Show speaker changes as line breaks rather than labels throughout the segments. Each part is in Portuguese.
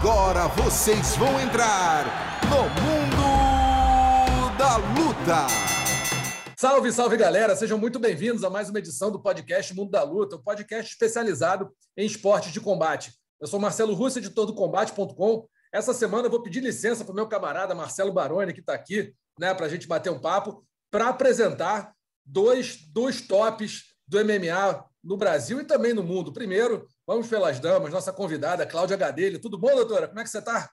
Agora vocês vão entrar no Mundo da Luta.
Salve, salve galera! Sejam muito bem-vindos a mais uma edição do podcast Mundo da Luta, um podcast especializado em esportes de combate. Eu sou Marcelo Russo, editor do Combate.com. Essa semana eu vou pedir licença para o meu camarada Marcelo Baroni, que está aqui, né, para a gente bater um papo, para apresentar dois, dois tops do MMA no Brasil e também no mundo. Primeiro, vamos pelas damas, nossa convidada, Cláudia Gadelha. Tudo bom, doutora? Como é que você está?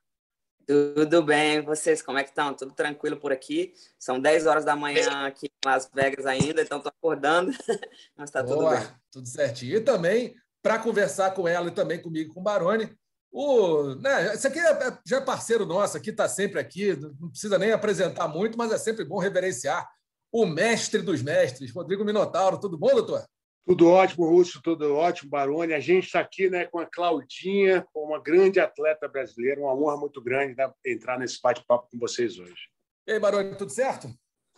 Tudo bem, vocês, como é que estão? Tudo tranquilo por aqui? São 10 horas da manhã aqui em Las Vegas ainda, então estou acordando, mas está tudo bem.
Tudo certinho. E também, para conversar com ela e também comigo, com o Baroni, o, né, esse aqui é, é, já é parceiro nosso, aqui está sempre aqui, não precisa nem apresentar muito, mas é sempre bom reverenciar o mestre dos mestres, Rodrigo Minotauro. Tudo bom, doutor?
Tudo ótimo, Russo, tudo ótimo, Baroni. A gente está aqui né, com a Claudinha, uma grande atleta brasileira, uma honra muito grande né, entrar nesse bate-papo com vocês hoje.
E aí, Baroni, tudo certo?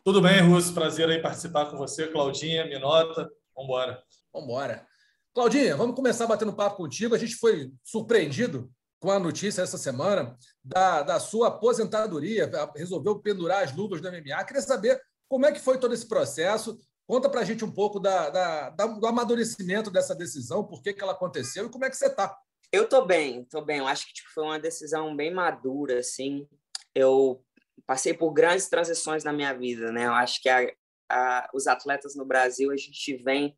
Tudo bem, Russo. Prazer em participar com você, Claudinha, Minota. Vamos embora.
Vamos embora. Claudinha, vamos começar batendo papo contigo. A gente foi surpreendido com a notícia essa semana da, da sua aposentadoria, resolveu pendurar as luvas do MMA. Queria saber como é que foi todo esse processo, Conta para a gente um pouco da, da, da, do amadurecimento dessa decisão, por que, que ela aconteceu e como é que você está.
Eu estou bem, estou bem. Eu acho que tipo, foi uma decisão bem madura, assim. Eu passei por grandes transições na minha vida, né? Eu acho que a, a, os atletas no Brasil, a gente vem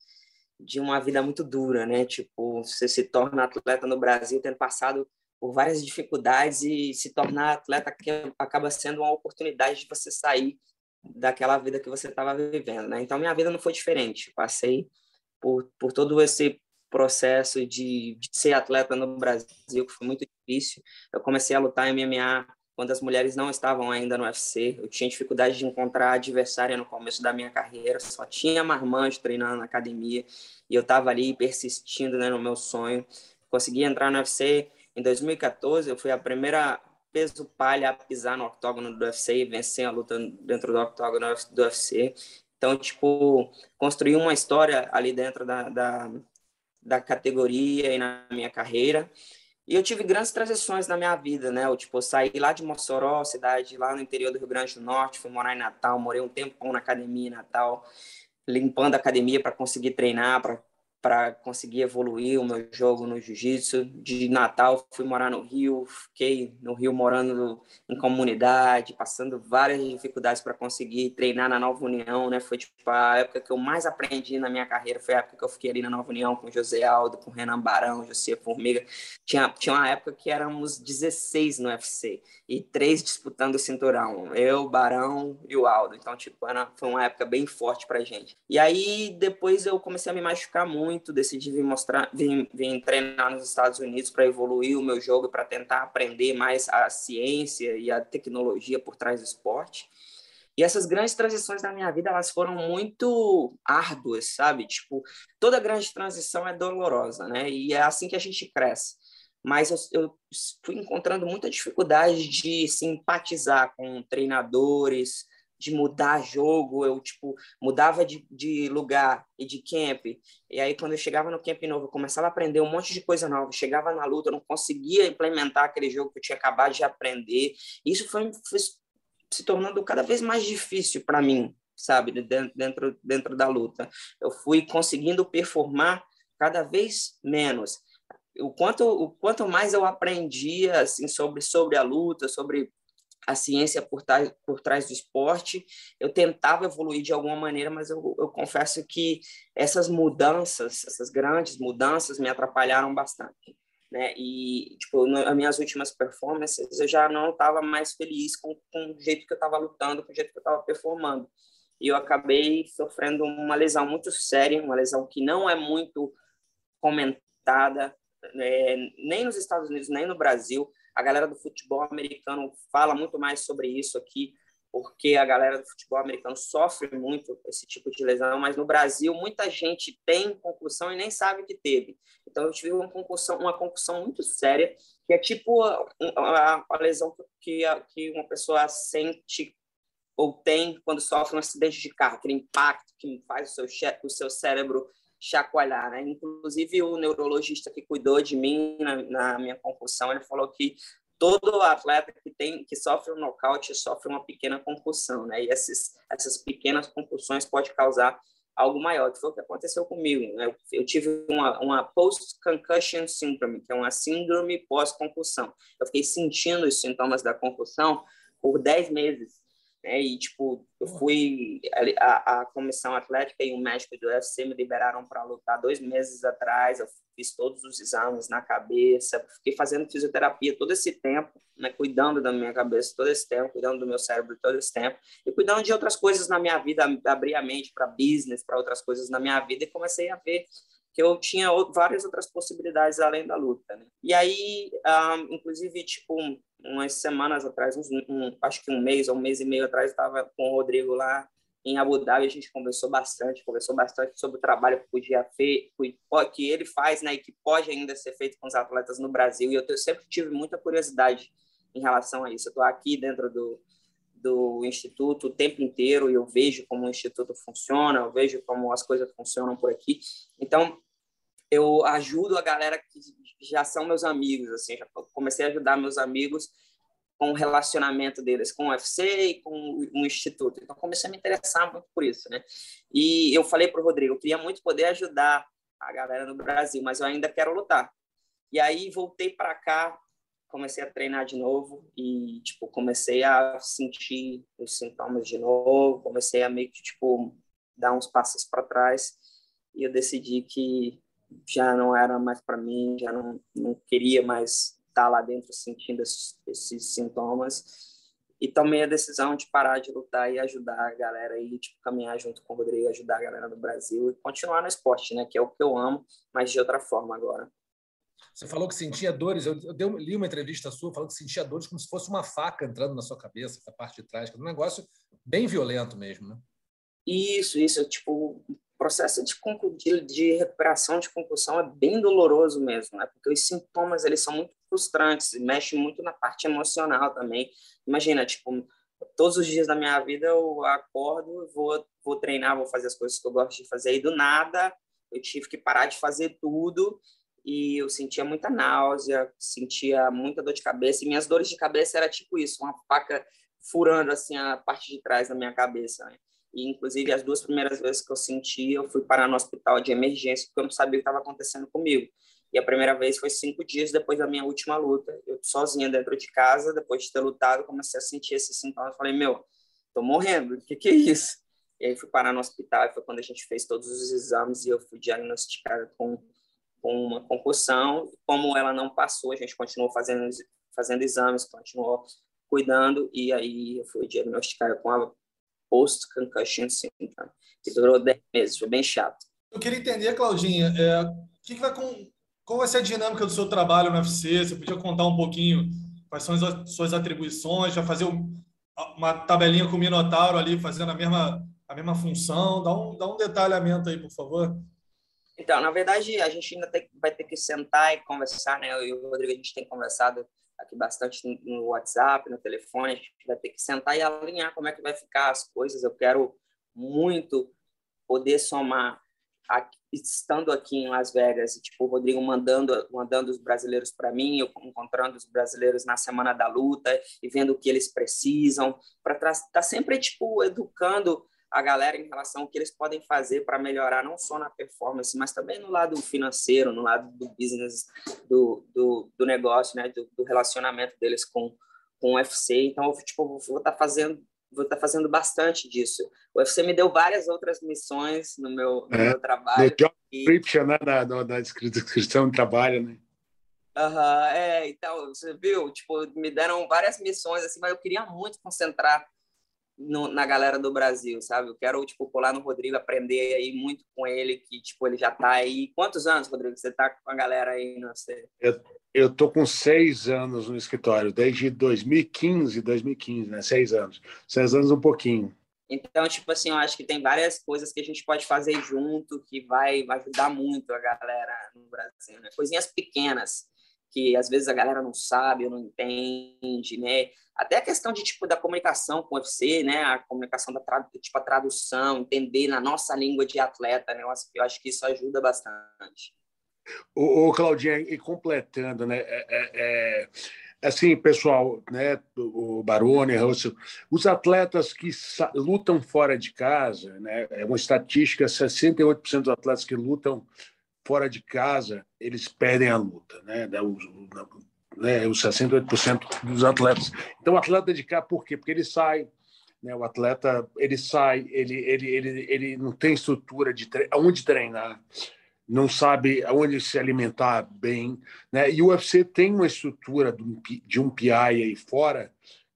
de uma vida muito dura, né? Tipo, você se torna atleta no Brasil tendo passado por várias dificuldades e se tornar atleta acaba sendo uma oportunidade de você sair daquela vida que você estava vivendo, né? Então minha vida não foi diferente. Passei por, por todo esse processo de, de ser atleta no Brasil que foi muito difícil. Eu comecei a lutar em MMA quando as mulheres não estavam ainda no UFC. Eu tinha dificuldade de encontrar adversária no começo da minha carreira. Só tinha marmanjo treinando na academia e eu estava ali persistindo né, no meu sonho. Consegui entrar no UFC em 2014. Eu fui a primeira peso palha a pisar no octógono do UFC e vencer a luta dentro do octógono do UFC. Então, tipo, construí uma história ali dentro da, da, da categoria e na minha carreira. E eu tive grandes transições na minha vida, né? Eu, tipo, saí lá de Mossoró, cidade lá no interior do Rio Grande do Norte, fui morar em Natal, morei um tempo na academia em Natal, limpando a academia para conseguir treinar, para para conseguir evoluir o meu jogo no jiu-jitsu. De Natal fui morar no Rio, fiquei no Rio morando em comunidade, passando várias dificuldades para conseguir treinar na Nova União, né? Foi tipo a época que eu mais aprendi na minha carreira, foi a época que eu fiquei ali na Nova União com José Aldo, com Renan Barão, José Formiga. Tinha tinha uma época que éramos 16 no UFC e três disputando o cinturão, eu, Barão e o Aldo. Então, tipo, era, foi uma época bem forte pra gente. E aí depois eu comecei a me machucar muito muito, decidi vir mostrar, vir, vir treinar nos Estados Unidos para evoluir o meu jogo, para tentar aprender mais a ciência e a tecnologia por trás do esporte. E essas grandes transições na minha vida, elas foram muito árduas, sabe? Tipo, toda grande transição é dolorosa, né? E é assim que a gente cresce. Mas eu, eu fui encontrando muita dificuldade de simpatizar com treinadores, de mudar jogo, eu, tipo, mudava de, de lugar e de camp. E aí, quando eu chegava no camp novo, eu começava a aprender um monte de coisa nova. Chegava na luta, eu não conseguia implementar aquele jogo que eu tinha acabado de aprender. Isso foi, foi se tornando cada vez mais difícil para mim, sabe, dentro, dentro da luta. Eu fui conseguindo performar cada vez menos. O quanto, o quanto mais eu aprendia assim, sobre, sobre a luta, sobre a ciência por por trás do esporte. Eu tentava evoluir de alguma maneira, mas eu, eu confesso que essas mudanças, essas grandes mudanças, me atrapalharam bastante. Né? E, tipo, nas minhas últimas performances, eu já não estava mais feliz com, com o jeito que eu estava lutando, com o jeito que eu estava performando. E eu acabei sofrendo uma lesão muito séria, uma lesão que não é muito comentada, é, nem nos Estados Unidos, nem no Brasil. A galera do futebol americano fala muito mais sobre isso aqui, porque a galera do futebol americano sofre muito esse tipo de lesão, mas no Brasil muita gente tem concussão e nem sabe que teve. Então eu tive uma concussão, uma concussão muito séria, que é tipo a, a, a lesão que, que uma pessoa sente ou tem quando sofre um acidente de carro, aquele impacto que faz o seu, o seu cérebro chacoalhar, né? Inclusive o neurologista que cuidou de mim na, na, minha concussão, ele falou que todo atleta que tem que sofre um nocaute sofre uma pequena concussão, né? E essas pequenas concussões pode causar algo maior, que foi o que aconteceu comigo. Né? Eu tive uma, uma post-concussion syndrome, que é uma síndrome pós-concussão. Eu fiquei sentindo os sintomas da concussão por 10 meses. Né? E, tipo, eu fui... A, a comissão atlética e o médico do UFC me liberaram para lutar dois meses atrás. Eu fiz todos os exames na cabeça, fiquei fazendo fisioterapia todo esse tempo, né, cuidando da minha cabeça todo esse tempo, cuidando do meu cérebro todo esse tempo, e cuidando de outras coisas na minha vida, abri a mente para business, para outras coisas na minha vida, e comecei a ver que eu tinha várias outras possibilidades além da luta, né? E aí, um, inclusive, tipo, umas semanas atrás, uns, um, acho que um mês ou um mês e meio atrás, estava com o Rodrigo lá em Abu Dhabi a gente conversou bastante, conversou bastante sobre o trabalho que podia fe... que ele faz, né, e que pode ainda ser feito com os atletas no Brasil. E eu sempre tive muita curiosidade em relação a isso. Eu estou aqui dentro do do instituto o tempo inteiro e eu vejo como o instituto funciona, eu vejo como as coisas funcionam por aqui. Então eu ajudo a galera que já são meus amigos, assim, já comecei a ajudar meus amigos com o relacionamento deles com o UFC e com o instituto. Então, comecei a me interessar muito por isso, né? E eu falei para o Rodrigo, eu queria muito poder ajudar a galera no Brasil, mas eu ainda quero lutar. E aí, voltei para cá, comecei a treinar de novo e, tipo, comecei a sentir os sintomas de novo, comecei a meio que, tipo, dar uns passos para trás e eu decidi que já não era mais para mim, já não, não queria mais estar tá lá dentro sentindo esses, esses, sintomas. E tomei a decisão de parar de lutar e ajudar a galera e tipo, caminhar junto com o Rodrigo, ajudar a galera do Brasil e continuar no esporte, né? Que é o que eu amo, mas de outra forma agora.
Você falou que sentia dores. Eu, eu li uma entrevista sua falando que sentia dores como se fosse uma faca entrando na sua cabeça, da parte de trás. Um negócio bem violento mesmo, né?
Isso, isso. Tipo, processo de, de, de, recuperação de concussão é bem doloroso mesmo, né? Porque os sintomas eles são muito frustrantes, mexem muito na parte emocional também. Imagina, tipo, todos os dias da minha vida eu acordo, vou vou treinar, vou fazer as coisas que eu gosto de fazer e do nada eu tive que parar de fazer tudo e eu sentia muita náusea, sentia muita dor de cabeça e minhas dores de cabeça era tipo isso, uma faca furando assim a parte de trás da minha cabeça. Né? E, inclusive, as duas primeiras vezes que eu senti, eu fui parar no hospital de emergência, porque eu não sabia o que estava acontecendo comigo. E a primeira vez foi cinco dias depois da minha última luta. Eu sozinha dentro de casa, depois de ter lutado, comecei a sentir esses sintomas. Falei, meu, tô morrendo, o que, que é isso? E aí fui parar no hospital, e foi quando a gente fez todos os exames e eu fui diagnosticada com, com uma concussão. Como ela não passou, a gente continuou fazendo, fazendo exames, continuou cuidando, e aí eu fui diagnosticada com a post-concussion syndrome, que durou 10 meses, foi bem chato.
Eu queria entender, Claudinha, é, que, que vai com, qual vai ser a dinâmica do seu trabalho no UFC? Você podia contar um pouquinho quais são as suas atribuições, já fazer uma tabelinha com o Minotauro ali fazendo a mesma, a mesma função? Dá um, dá um detalhamento aí, por favor.
Então, na verdade, a gente ainda tem, vai ter que sentar e conversar, né? Eu e o Rodrigo, a gente tem conversado aqui bastante no WhatsApp, no telefone, a gente vai ter que sentar e alinhar como é que vai ficar as coisas. Eu quero muito poder somar aqui, estando aqui em Las Vegas, tipo, o Rodrigo mandando, mandando os brasileiros para mim, eu encontrando os brasileiros na semana da luta e vendo o que eles precisam, para estar tá sempre tipo educando a galera em relação ao que eles podem fazer para melhorar não só na performance, mas também no lado financeiro, no lado do business, do, do, do negócio, né, do, do, relacionamento deles com, com o UFC. Então, eu tipo, vou estar tá fazendo vou estar tá fazendo bastante disso. O UFC me deu várias outras missões no meu, no é, meu trabalho. No
job description, né, na, na descrição do trabalho, né?
Uhum, é, então, você viu, tipo, me deram várias missões, assim, mas eu queria muito concentrar no, na galera do Brasil, sabe? Eu quero, tipo, colar no Rodrigo, aprender aí muito com ele, que, tipo, ele já tá aí... Quantos anos, Rodrigo, você tá com a galera aí? Não sei.
Eu, eu tô com seis anos no escritório, desde 2015, 2015, né? Seis anos. Seis anos um pouquinho.
Então, tipo assim, eu acho que tem várias coisas que a gente pode fazer junto que vai ajudar muito a galera no Brasil, né? Coisinhas pequenas que às vezes a galera não sabe ou não entende, né? Até a questão de tipo da comunicação com o UFC, né? A comunicação da tipo a tradução, entender na nossa língua de atleta, né? Eu acho, que isso ajuda bastante.
O, o Claudinha, e completando, né? É, é, é assim, pessoal, né, o Baroni, Russell, os atletas que lutam fora de casa, né, é uma estatística, 68% dos atletas que lutam fora de casa, eles perdem a luta, né, os, né, os 68% dos atletas. Então, o atleta de cá, por quê? Porque ele sai, né, o atleta, ele sai, ele, ele, ele, ele não tem estrutura de tre onde treinar, não sabe aonde se alimentar bem, né? E o UFC tem uma estrutura de um PI aí fora,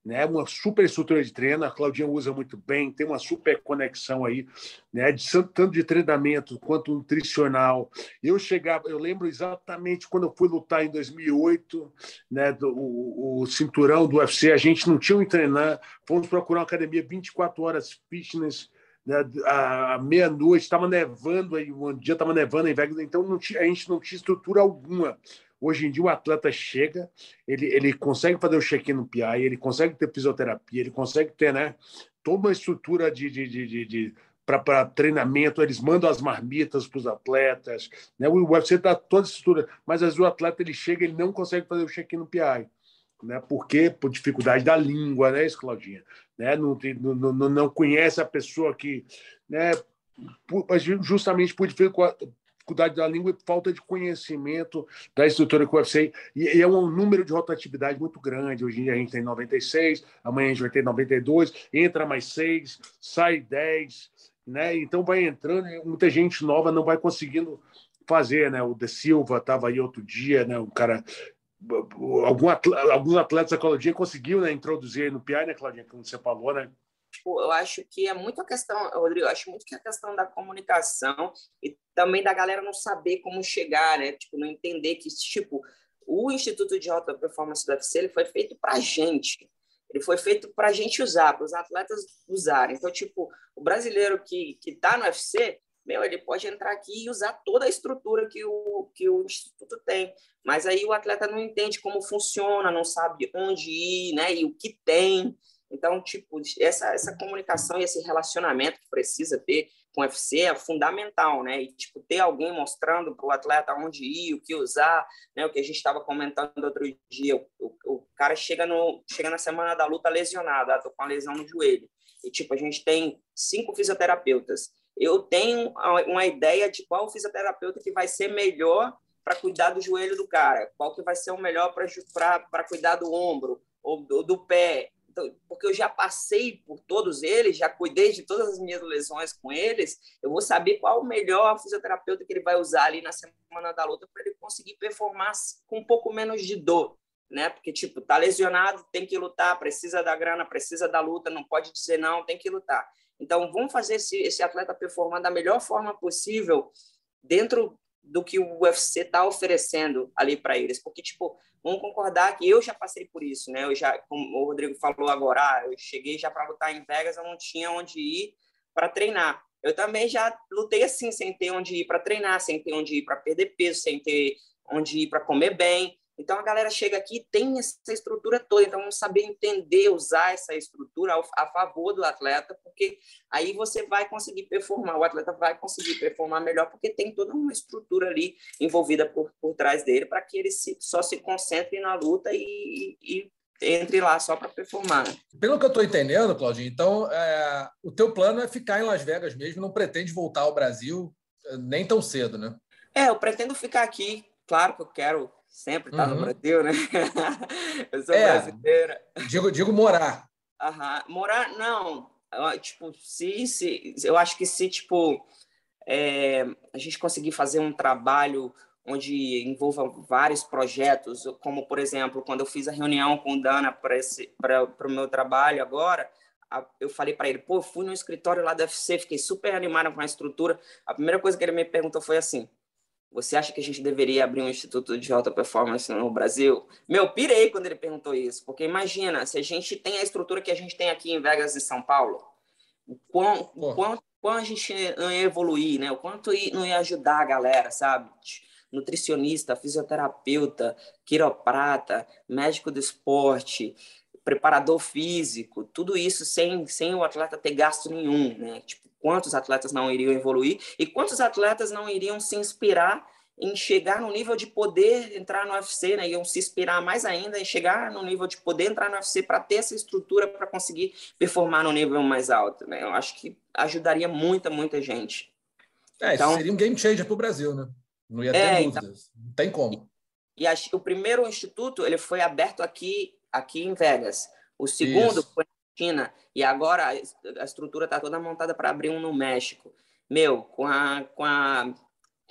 né? Uma super estrutura de treino, a Claudinha usa muito bem, tem uma super conexão aí, né? De tanto de treinamento quanto nutricional. Eu chegava, eu lembro exatamente quando eu fui lutar em 2008, né? Do, o, o cinturão do UFC, a gente não tinha onde treinar, fomos procurar uma academia 24 horas fitness né, à meia-noite, estava nevando, aí, um dia estava nevando em Vegas, então tinha, a gente não tinha estrutura alguma. Hoje em dia, o atleta chega, ele, ele consegue fazer o check-in no PI, ele consegue ter fisioterapia, ele consegue ter né, toda uma estrutura de, de, de, de, de para treinamento, eles mandam as marmitas para os atletas. Né? O UFC dá toda a estrutura, mas às vezes o atleta ele chega ele não consegue fazer o check-in no PI. Né? Por quê? Por dificuldade da língua, né, isso, Claudinha? Né? Não, não, não, não conhece a pessoa que. Né? Por, justamente por dificuldade da língua e falta de conhecimento da estrutura que o UFC. E, é um número de rotatividade muito grande. Hoje em dia a gente tem 96, amanhã a gente vai ter 92, entra mais 6, sai 10. Né? Então vai entrando, muita gente nova não vai conseguindo fazer, né? O De Silva estava aí outro dia, né? O cara algum atleta, alguns atletas da Claudinha conseguiu né, introduzir no PI, né, Claudinha, como você falou, né?
Tipo, eu acho que é muito a questão, Rodrigo, eu acho muito que é a questão da comunicação e também da galera não saber como chegar, né? Tipo, não entender que, tipo, o Instituto de Alta Performance do UFC ele foi feito para gente. Ele foi feito para a gente usar, para os atletas usarem. Então, tipo, o brasileiro que está no UFC, meu, ele pode entrar aqui e usar toda a estrutura que o, que o instituto tem. Mas aí o atleta não entende como funciona, não sabe onde ir, né? E o que tem. Então, tipo, essa, essa comunicação e esse relacionamento que precisa ter com o UFC é fundamental, né? E, tipo, ter alguém mostrando para o atleta onde ir, o que usar, né? O que a gente estava comentando outro dia, o, o, o, cara chega, no, chega na semana da luta lesionado, ah, tô com uma lesão no joelho. E, tipo, a gente tem cinco fisioterapeutas eu tenho uma ideia de qual fisioterapeuta que vai ser melhor para cuidar do joelho do cara, qual que vai ser o melhor para cuidar do ombro ou do, do pé. Então, porque eu já passei por todos eles, já cuidei de todas as minhas lesões com eles, eu vou saber qual o melhor fisioterapeuta que ele vai usar ali na semana da luta para ele conseguir performar com um pouco menos de dor, né? Porque tipo, tá lesionado, tem que lutar, precisa da grana, precisa da luta, não pode dizer não, tem que lutar. Então, vamos fazer esse, esse atleta performar da melhor forma possível dentro do que o UFC está oferecendo ali para eles. Porque, tipo, vamos concordar que eu já passei por isso, né? Eu já, como o Rodrigo falou agora, ah, eu cheguei já para lutar em Vegas, eu não tinha onde ir para treinar. Eu também já lutei assim, sem ter onde ir para treinar, sem ter onde ir para perder peso, sem ter onde ir para comer bem. Então a galera chega aqui e tem essa estrutura toda, então vamos saber entender, usar essa estrutura a favor do atleta, porque aí você vai conseguir performar, o atleta vai conseguir performar melhor, porque tem toda uma estrutura ali envolvida por, por trás dele para que ele se, só se concentre na luta e, e entre lá só para performar.
Pelo que eu estou entendendo, Claudinho, então é, o teu plano é ficar em Las Vegas mesmo, não pretende voltar ao Brasil é, nem tão cedo, né?
É, eu pretendo ficar aqui. Claro que eu quero sempre está uhum. no Brasil, né? eu sou é, brasileira.
Digo, digo morar.
Aham. Morar, não. Tipo, se, se, eu acho que se, tipo, é, a gente conseguir fazer um trabalho onde envolva vários projetos, como, por exemplo, quando eu fiz a reunião com o Dana para o meu trabalho agora, eu falei para ele, pô, fui no escritório lá da UFC, fiquei super animado com a estrutura. A primeira coisa que ele me perguntou foi assim, você acha que a gente deveria abrir um instituto de alta performance no Brasil? Meu, pirei quando ele perguntou isso, porque imagina, se a gente tem a estrutura que a gente tem aqui em Vegas e São Paulo, o quão, o quanto, quão a gente não ia evoluir, né? O quanto não ia ajudar a galera, sabe? Nutricionista, fisioterapeuta, quiroprata, médico do esporte, preparador físico, tudo isso sem, sem o atleta ter gasto nenhum, né? Tipo, quantos atletas não iriam evoluir e quantos atletas não iriam se inspirar em chegar no nível de poder entrar no UFC, né? Iam se inspirar mais ainda em chegar no nível de poder entrar no UFC para ter essa estrutura para conseguir performar no nível mais alto, né? Eu acho que ajudaria muita, muita gente.
É, então, seria um game changer para o Brasil, né? Não ia ter é, então dúvidas. Então, não tem como.
E, e o primeiro instituto ele foi aberto aqui, aqui em Vegas. O segundo Isso. foi na China. E agora a estrutura está toda montada para abrir um no México. Meu, com a, com a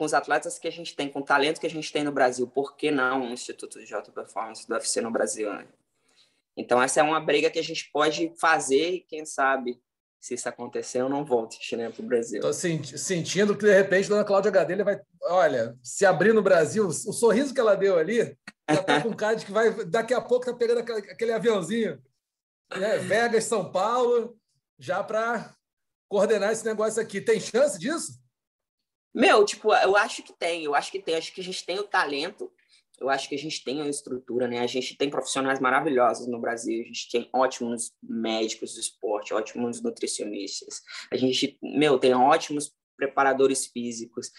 com os atletas que a gente tem, com o talento que a gente tem no Brasil, por que não um Instituto de Alta Performance do UFC no Brasil? Né? Então, essa é uma briga que a gente pode fazer e, quem sabe, se isso acontecer, eu não volto né, para o Brasil.
Estou sentindo que, de repente, dona Cláudia Gadelha vai, olha, se abrir no Brasil, o sorriso que ela deu ali, já tá com cara de que vai, daqui a pouco tá pegando aquele aviãozinho, né? Vegas, São Paulo, já para coordenar esse negócio aqui. Tem chance disso?
Meu, tipo, eu acho que tem, eu acho que tem, acho que a gente tem o talento, eu acho que a gente tem a estrutura, né? A gente tem profissionais maravilhosos no Brasil, a gente tem ótimos médicos do esporte, ótimos nutricionistas, a gente, meu, tem ótimos preparadores físicos.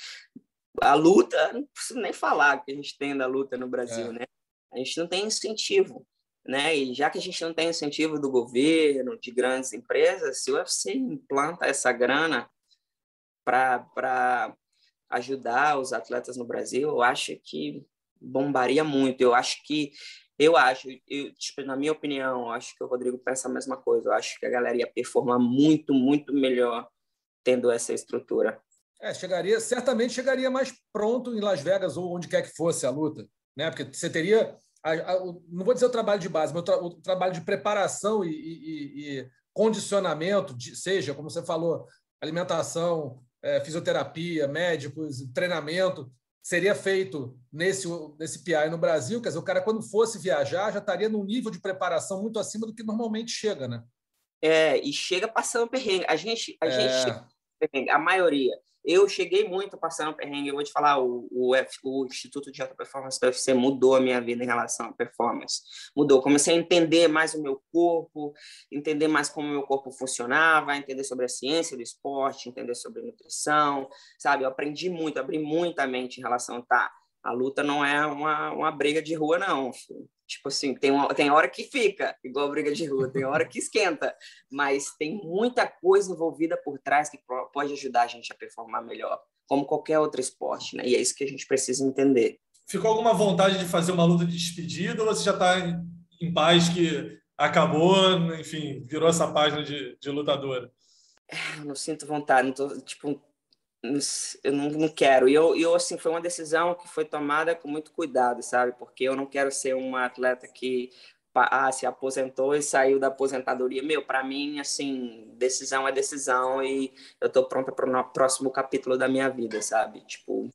A luta, não preciso nem falar que a gente tem da luta no Brasil, é. né? A gente não tem incentivo, né? E já que a gente não tem incentivo do governo, de grandes empresas, se o UFC implanta essa grana para ajudar os atletas no Brasil, eu acho que bombaria muito. Eu acho que, eu acho, eu, tipo, na minha opinião, acho que o Rodrigo pensa a mesma coisa. Eu acho que a galera ia performar muito, muito melhor tendo essa estrutura.
É, chegaria, certamente chegaria mais pronto em Las Vegas ou onde quer que fosse a luta, né? Porque você teria, a, a, não vou dizer o trabalho de base, mas o, tra, o trabalho de preparação e, e, e condicionamento, de, seja, como você falou, alimentação, é, fisioterapia, médicos, treinamento, seria feito nesse, nesse PI no Brasil. Quer dizer, o cara, quando fosse viajar, já estaria num nível de preparação muito acima do que normalmente chega, né?
É, e chega passando perrengue. A gente, a é... gente a maioria. Eu cheguei muito passando perrengue. Eu vou te falar, o, o, F, o Instituto de Alta Performance do UFC mudou a minha vida em relação à performance. Mudou. Comecei a entender mais o meu corpo, entender mais como o meu corpo funcionava, entender sobre a ciência do esporte, entender sobre nutrição, sabe? Eu aprendi muito, abri muita mente em relação a tá, a luta não é uma, uma briga de rua, não. Filho. Tipo assim, tem, uma, tem hora que fica, igual briga de rua, tem hora que esquenta, mas tem muita coisa envolvida por trás que pode ajudar a gente a performar melhor, como qualquer outro esporte, né? E é isso que a gente precisa entender.
Ficou alguma vontade de fazer uma luta de despedida ou você já está em, em paz que acabou, enfim, virou essa página de, de lutadora?
É, não sinto vontade, não tô, tipo, eu não, não quero. E eu, eu, assim, foi uma decisão que foi tomada com muito cuidado, sabe? Porque eu não quero ser uma atleta que ah, se aposentou e saiu da aposentadoria. Meu, para mim, assim, decisão é decisão e eu tô pronta para o próximo capítulo da minha vida, sabe? Tipo,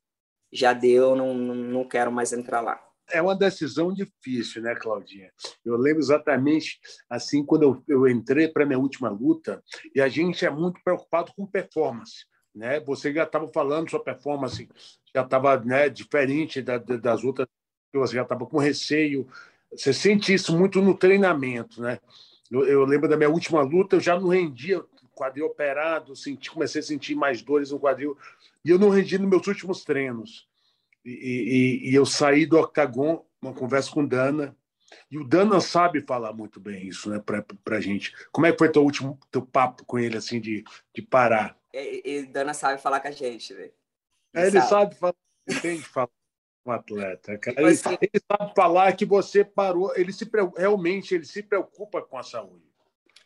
já deu, não, não quero mais entrar lá.
É uma decisão difícil, né, Claudinha? Eu lembro exatamente assim quando eu, eu entrei para minha última luta e a gente é muito preocupado com performance né? Você já estava falando sua performance já estava né, diferente da, das outras, você já estava com receio. Você sente isso muito no treinamento, né? Eu, eu, lembro da minha última luta, eu já não rendia, quadril operado, senti, comecei a sentir mais dores no quadril e eu não rendi nos meus últimos treinos. E, e, e eu saí do octagon, uma conversa com Dana, e o Dana sabe falar muito bem isso, né, para gente. Como é que foi teu último teu papo com ele, assim, de, de parar?
E, e Dana sabe falar com a gente, velho.
É, ele sabe, sabe falar, entende falar com um atleta, cara. Ele, assim, ele, sabe falar que você parou, ele se realmente ele se preocupa com a saúde.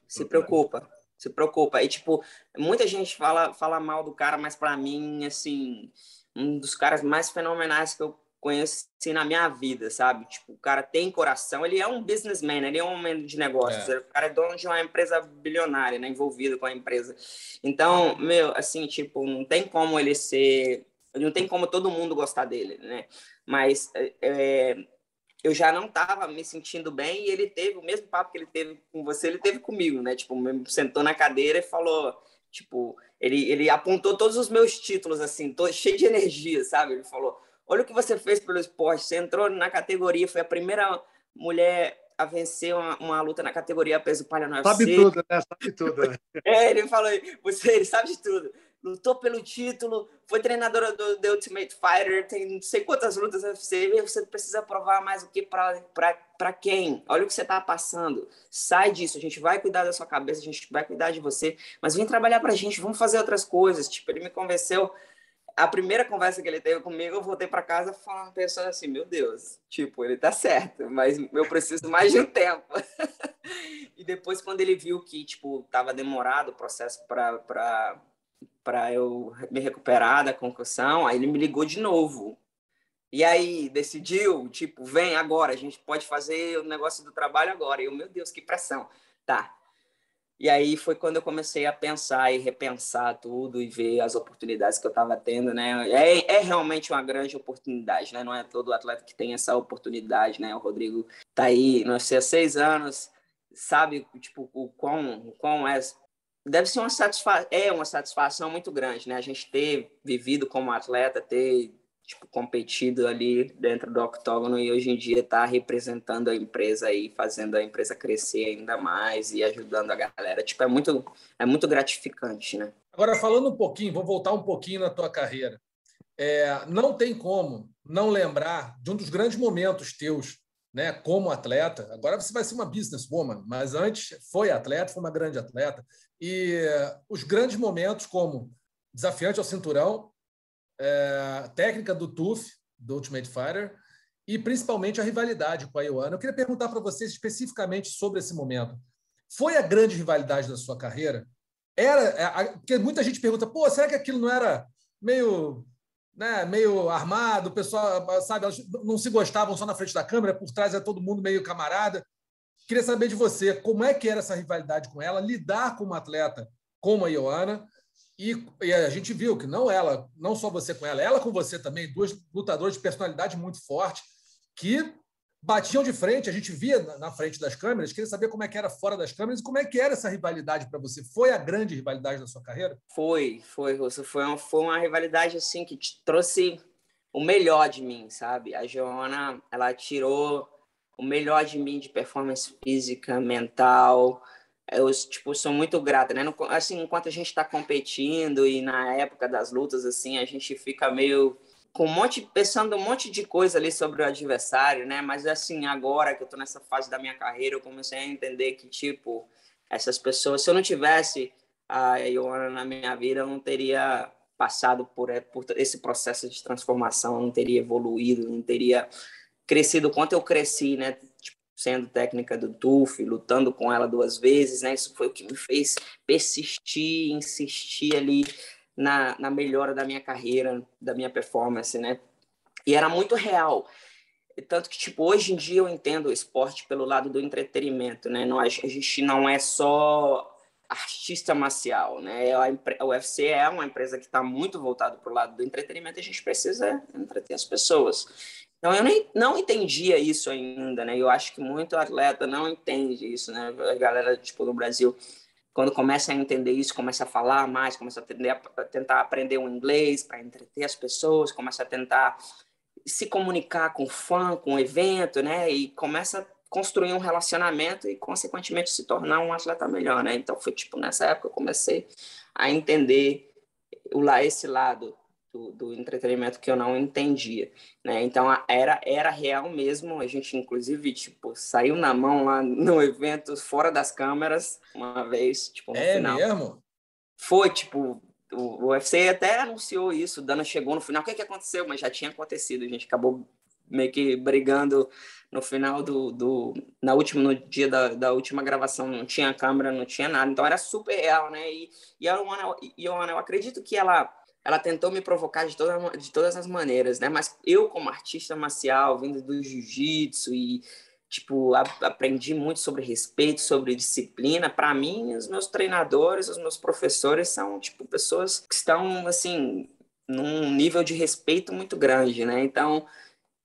Se preocupa, se preocupa. E tipo, muita gente fala fala mal do cara, mas para mim, assim, um dos caras mais fenomenais que eu conheci na minha vida, sabe? Tipo, o cara tem coração, ele é um businessman, ele é um homem de negócios, é. o cara é dono de uma empresa bilionária, né, envolvido com a empresa. Então, meu, assim, tipo, não tem como ele ser, não tem como todo mundo gostar dele, né? Mas é, é eu já não estava me sentindo bem e ele teve o mesmo papo que ele teve com você, ele teve comigo, né? Tipo, sentou na cadeira e falou, tipo, ele, ele apontou todos os meus títulos, assim, tô cheio de energia, sabe? Ele falou, Olha o que você fez pelo esporte. Você entrou na categoria, foi a primeira mulher a vencer uma, uma luta na categoria peso palha no
UFC. Sabe tudo, né? Sabe tudo. Né?
é, ele falou, você ele sabe de tudo. lutou pelo título, foi treinadora do The Ultimate Fighter, tem não sei quantas lutas UFC, você precisa provar mais o que para quem? Olha o que você está passando. Sai disso, a gente vai cuidar da sua cabeça, a gente vai cuidar de você, mas vem trabalhar para a gente, vamos fazer outras coisas. Tipo, ele me convenceu. A primeira conversa que ele teve comigo, eu voltei para casa falando, pensando assim, meu Deus, tipo, ele tá certo, mas eu preciso mais de um tempo. e depois, quando ele viu que, tipo, tava demorado o processo para para eu me recuperar da concussão, aí ele me ligou de novo. E aí, decidiu, tipo, vem agora, a gente pode fazer o negócio do trabalho agora. E eu, meu Deus, que pressão. Tá. E aí foi quando eu comecei a pensar e repensar tudo e ver as oportunidades que eu estava tendo, né? É, é realmente uma grande oportunidade, né? Não é todo atleta que tem essa oportunidade, né? O Rodrigo tá aí, nós sei, há seis anos, sabe, tipo, o quão, o quão é deve ser uma satisfação, é uma satisfação muito grande, né? A gente ter vivido como atleta, ter tipo competido ali dentro do octógono e hoje em dia estar tá representando a empresa aí, fazendo a empresa crescer ainda mais e ajudando a galera. Tipo, é muito é muito gratificante, né?
Agora falando um pouquinho, vou voltar um pouquinho na tua carreira. É, não tem como não lembrar de um dos grandes momentos teus né, como atleta. Agora você vai ser uma businesswoman, mas antes foi atleta, foi uma grande atleta. E os grandes momentos, como desafiante ao cinturão, é, técnica do TUF, do Ultimate Fighter, e principalmente a rivalidade com a Ioana. Eu queria perguntar para vocês especificamente sobre esse momento. Foi a grande rivalidade da sua carreira? Era, é, porque muita gente pergunta, pô, será que aquilo não era meio né, meio armado, o pessoal, sabe, não se gostavam só na frente da câmera, por trás é todo mundo meio camarada. Queria saber de você, como é que era essa rivalidade com ela, lidar com uma atleta como a Ioana, e, e, a gente viu que não ela, não só você com ela, ela com você também, duas lutadoras de personalidade muito forte, que batiam de frente, a gente via na frente das câmeras, queria saber como é que era fora das câmeras e como é que era essa rivalidade para você. Foi a grande rivalidade da sua carreira?
Foi, foi, Russo. Foi uma, foi uma rivalidade assim que te trouxe o melhor de mim, sabe? A Joana, ela tirou o melhor de mim de performance física, mental. Eu, tipo, sou muito grata, né? Assim, enquanto a gente está competindo e na época das lutas, assim, a gente fica meio com um monte, pensando um monte de coisa ali sobre o adversário, né? Mas assim, agora que eu tô nessa fase da minha carreira, eu comecei a entender que, tipo, essas pessoas, se eu não tivesse a Ioana na minha vida, eu não teria passado por, é, por esse processo de transformação, eu não teria evoluído, não teria crescido quanto eu cresci, né? Tipo, sendo técnica do TUF, lutando com ela duas vezes, né? Isso foi o que me fez persistir, insistir ali na, na melhora da minha carreira, da minha performance, né? E era muito real. Tanto que, tipo, hoje em dia eu entendo o esporte pelo lado do entretenimento, né? Não, a gente não é só artista marcial, né? A, UFC é uma empresa que está muito voltada para o lado do entretenimento e a gente precisa entreter as pessoas. Então, eu nem, não entendia isso ainda, né? Eu acho que muito atleta não entende isso, né? A galera, tipo, no Brasil quando começa a entender isso, começa a falar mais, começa a, atender, a tentar aprender o inglês para entreter as pessoas, começa a tentar se comunicar com o fã, com o evento, né? E começa a construir um relacionamento e, consequentemente, se tornar um atleta melhor, né? Então, foi tipo nessa época eu comecei a entender o lá esse lado do, do, entretenimento que eu não entendia, né? Então era era real mesmo. A gente inclusive tipo saiu na mão lá no evento fora das câmeras uma vez, tipo no
é
final.
mesmo?
Foi tipo o, UFC até anunciou isso, Dana chegou no final. O que, que aconteceu? Mas já tinha acontecido. A gente acabou meio que brigando no final do, do na última no dia da, da última gravação não tinha câmera não tinha nada então era super real né e e a Luana, e eu acredito que ela ela tentou me provocar de, toda, de todas as maneiras, né? Mas eu, como artista marcial, vindo do jiu-jitsu e, tipo, a, aprendi muito sobre respeito, sobre disciplina. Para mim, os meus treinadores, os meus professores são, tipo, pessoas que estão, assim, num nível de respeito muito grande, né? Então,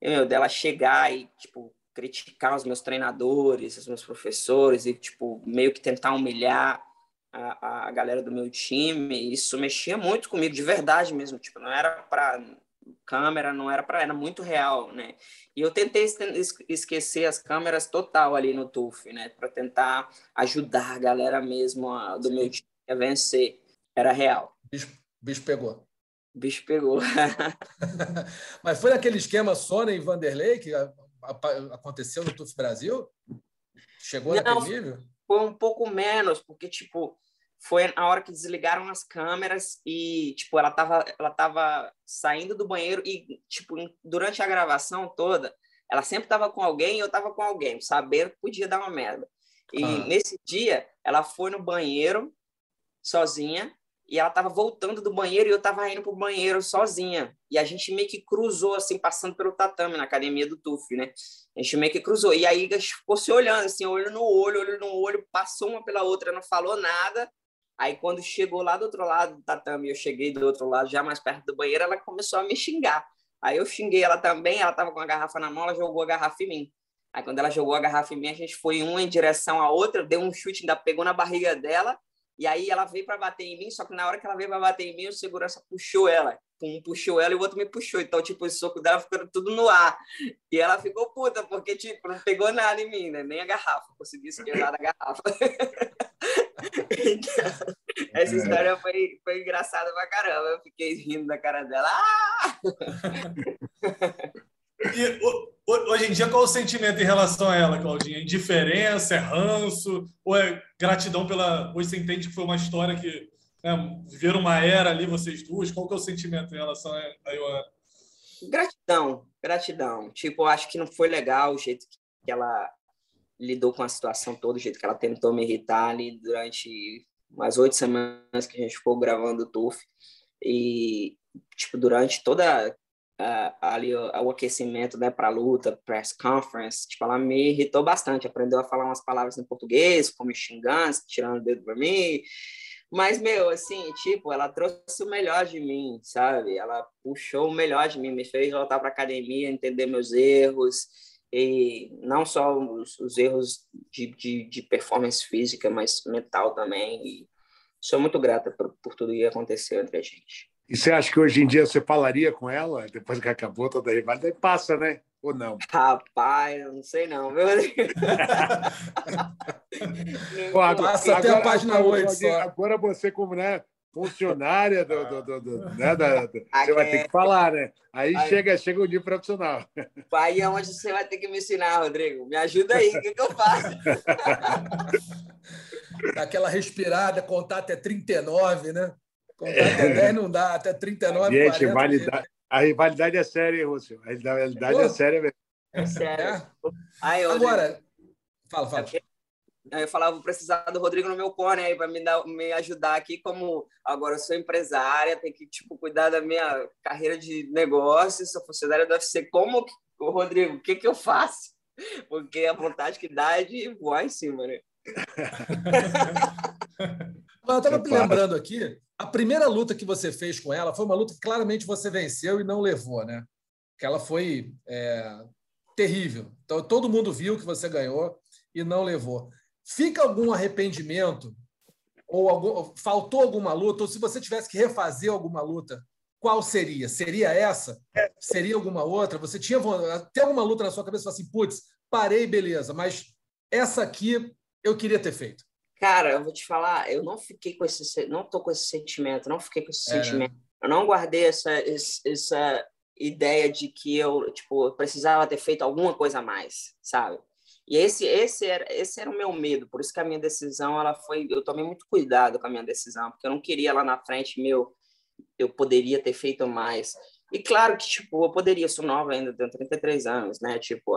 meu, dela chegar e, tipo, criticar os meus treinadores, os meus professores e, tipo, meio que tentar humilhar a, a galera do meu time, isso mexia muito comigo, de verdade mesmo, tipo, não era para câmera, não era para, era muito real, né? E eu tentei esquecer as câmeras total ali no TUF, né, para tentar ajudar a galera mesmo a, do meu time a vencer, era real.
O bicho pegou.
Bicho pegou.
Mas foi naquele esquema Sônia e Vanderlei que aconteceu no TUF Brasil? Chegou Não, naquele nível?
Foi um pouco menos, porque, tipo, foi na hora que desligaram as câmeras e, tipo, ela tava, ela tava saindo do banheiro e, tipo, durante a gravação toda, ela sempre tava com alguém e eu tava com alguém, sabendo que podia dar uma merda. E ah. nesse dia, ela foi no banheiro sozinha e ela tava voltando do banheiro e eu tava indo pro banheiro sozinha. E a gente meio que cruzou, assim, passando pelo tatame na academia do TUF, né? A gente meio que cruzou. E aí ficou se olhando, assim, olho no olho, olho no olho, passou uma pela outra, não falou nada. Aí quando chegou lá do outro lado do tatame, eu cheguei do outro lado, já mais perto do banheiro, ela começou a me xingar. Aí eu xinguei ela também, ela tava com a garrafa na mão, ela jogou a garrafa em mim. Aí quando ela jogou a garrafa em mim, a gente foi uma em direção à outra, deu um chute, ainda pegou na barriga dela, e aí ela veio para bater em mim, só que na hora que ela veio para bater em mim, o segurança puxou ela. Um puxou ela e o outro me puxou. Então, tipo, o soco dela ficou tudo no ar. E ela ficou puta, porque, tipo, não pegou nada em mim, né? Nem a garrafa. Consegui esquentar a garrafa. então, essa é. história foi, foi engraçada pra caramba. Eu fiquei rindo da cara dela. Ah!
E hoje em dia, qual é o sentimento em relação a ela, Claudinha? Indiferença, é ranço? Ou é gratidão pela. Hoje você entende que foi uma história que né, viveram uma era ali, vocês duas? Qual que é o sentimento em relação a Ioana?
Gratidão, gratidão. Tipo, acho que não foi legal o jeito que ela lidou com a situação toda, o jeito que ela tentou me irritar ali durante umas oito semanas que a gente ficou gravando o TUF. E, tipo, durante toda uh, ali o, o, aquecimento né, para a luta, press conference, tipo, ela me irritou bastante. Aprendeu a falar umas palavras em português, como xingando, tirando o dedo para mim. Mas, meu, assim, tipo, ela trouxe o melhor de mim, sabe? Ela puxou o melhor de mim, me fez voltar para academia, entender meus erros, e não só os, os erros de, de, de, performance física, mas mental também. E sou muito grata por, por tudo que aconteceu entre a gente.
E você acha que hoje em dia você falaria com ela, depois que acabou toda a rivalidade? Passa, né? Ou não?
Rapaz, não sei não, meu
Pô, agora, Passa até agora, a página agora, 8 só.
Agora você, como né, funcionária do, do, do, do né, da, do, você vai ter que falar, né? Aí, aí, chega, chega o dia profissional.
Aí é onde você vai ter que me ensinar, Rodrigo. Me ajuda aí, o que, que eu faço?
Aquela respirada, contar até 39, né? Contar até 10 não dá, até 39,
Gente, 40, validade, a rivalidade é séria, hein, Rússio? A rivalidade Pô, é séria mesmo.
É sério. É.
Agora, fala, fala.
Eu falava, vou precisar do Rodrigo no meu cone aí para me, dar, me ajudar aqui, como agora eu sou empresária, tenho que tipo, cuidar da minha carreira de negócio, sou funcionária do UFC. Como, o Rodrigo, o que, que eu faço? Porque a vontade que dá é de voar em cima, né?
eu estava me lembrando aqui, a primeira luta que você fez com ela foi uma luta que claramente você venceu e não levou, né? Que ela foi é, terrível. Então, todo mundo viu que você ganhou e não levou. Fica algum arrependimento? Ou algum, faltou alguma luta? Ou se você tivesse que refazer alguma luta, qual seria? Seria essa? Seria alguma outra? Você tinha tem alguma luta na sua cabeça e assim, putz, parei, beleza, mas essa aqui eu queria ter feito.
Cara, eu vou te falar, eu não fiquei com esse, não tô com esse sentimento, não fiquei com esse é. sentimento. Eu não guardei essa, essa ideia de que eu, tipo, precisava ter feito alguma coisa a mais, sabe? E esse, esse era, esse era o meu medo. Por isso que a minha decisão, ela foi, eu tomei muito cuidado com a minha decisão, porque eu não queria lá na frente, meu, eu poderia ter feito mais. E claro que, tipo, eu poderia, sou nova ainda, tenho 33 anos, né? Tipo,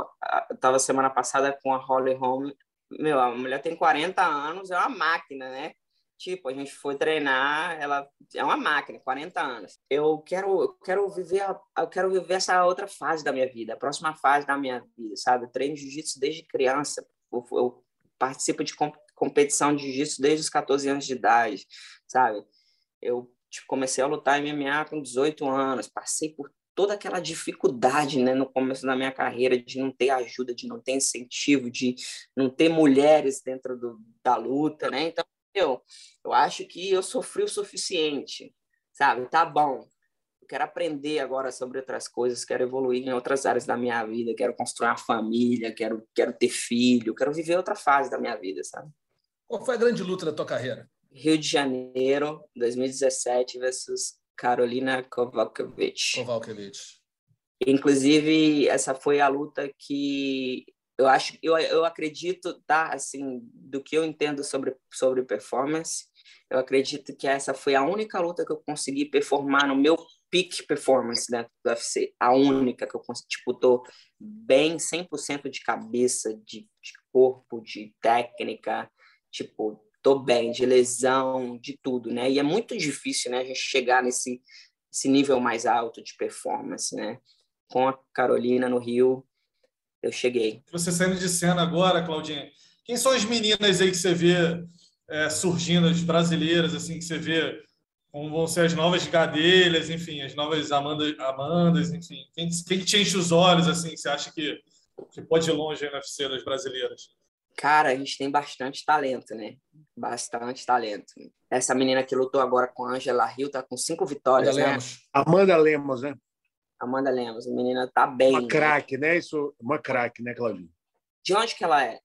eu tava semana passada com a Holly Holm meu, a mulher tem 40 anos, é uma máquina, né? Tipo, a gente foi treinar, ela é uma máquina, 40 anos. Eu quero, eu quero viver, eu quero viver essa outra fase da minha vida, a próxima fase da minha vida, sabe? Eu treino jiu-jitsu desde criança. Eu, eu participo de competição de jiu-jitsu desde os 14 anos de idade, sabe? Eu tipo, comecei a lutar MMA com 18 anos, passei por toda aquela dificuldade né, no começo da minha carreira de não ter ajuda, de não ter incentivo, de não ter mulheres dentro do, da luta, né? Então, eu, eu acho que eu sofri o suficiente, sabe? Tá bom. Eu quero aprender agora sobre outras coisas, quero evoluir em outras áreas da minha vida, quero construir uma família, quero, quero ter filho, quero viver outra fase da minha vida, sabe?
Qual foi a grande luta da tua carreira?
Rio de Janeiro, 2017 versus Carolina Kovalkiewicz.
Kovalkiewicz.
Inclusive, essa foi a luta que eu acho, eu, eu acredito, tá, assim, do que eu entendo sobre sobre performance, eu acredito que essa foi a única luta que eu consegui performar no meu peak performance dentro do UFC, a única que eu consegui, tipo, tô bem 100% de cabeça, de, de corpo, de técnica, tipo, tô bem, de lesão, de tudo, né? E é muito difícil, né, a gente chegar nesse esse nível mais alto de performance, né? Com a Carolina no Rio, eu cheguei.
Você saindo de cena agora, Claudinha, quem são as meninas aí que você vê é, surgindo, as brasileiras, assim, que você vê como vão ser as novas Gadelhas, enfim, as novas Amanda, Amandas, enfim. Quem, quem te enche os olhos, assim, que você acha que, que pode ir longe aí na UFC das brasileiras?
Cara, a gente tem bastante talento, né? Bastante talento. Essa menina que lutou agora com a Angela Hill tá com cinco vitórias,
Amanda
né?
Lemos.
Amanda Lemos, né?
Amanda Lemos, a menina tá bem.
Uma craque, né? Isso, uma craque, né, Claudinho?
De onde que ela é?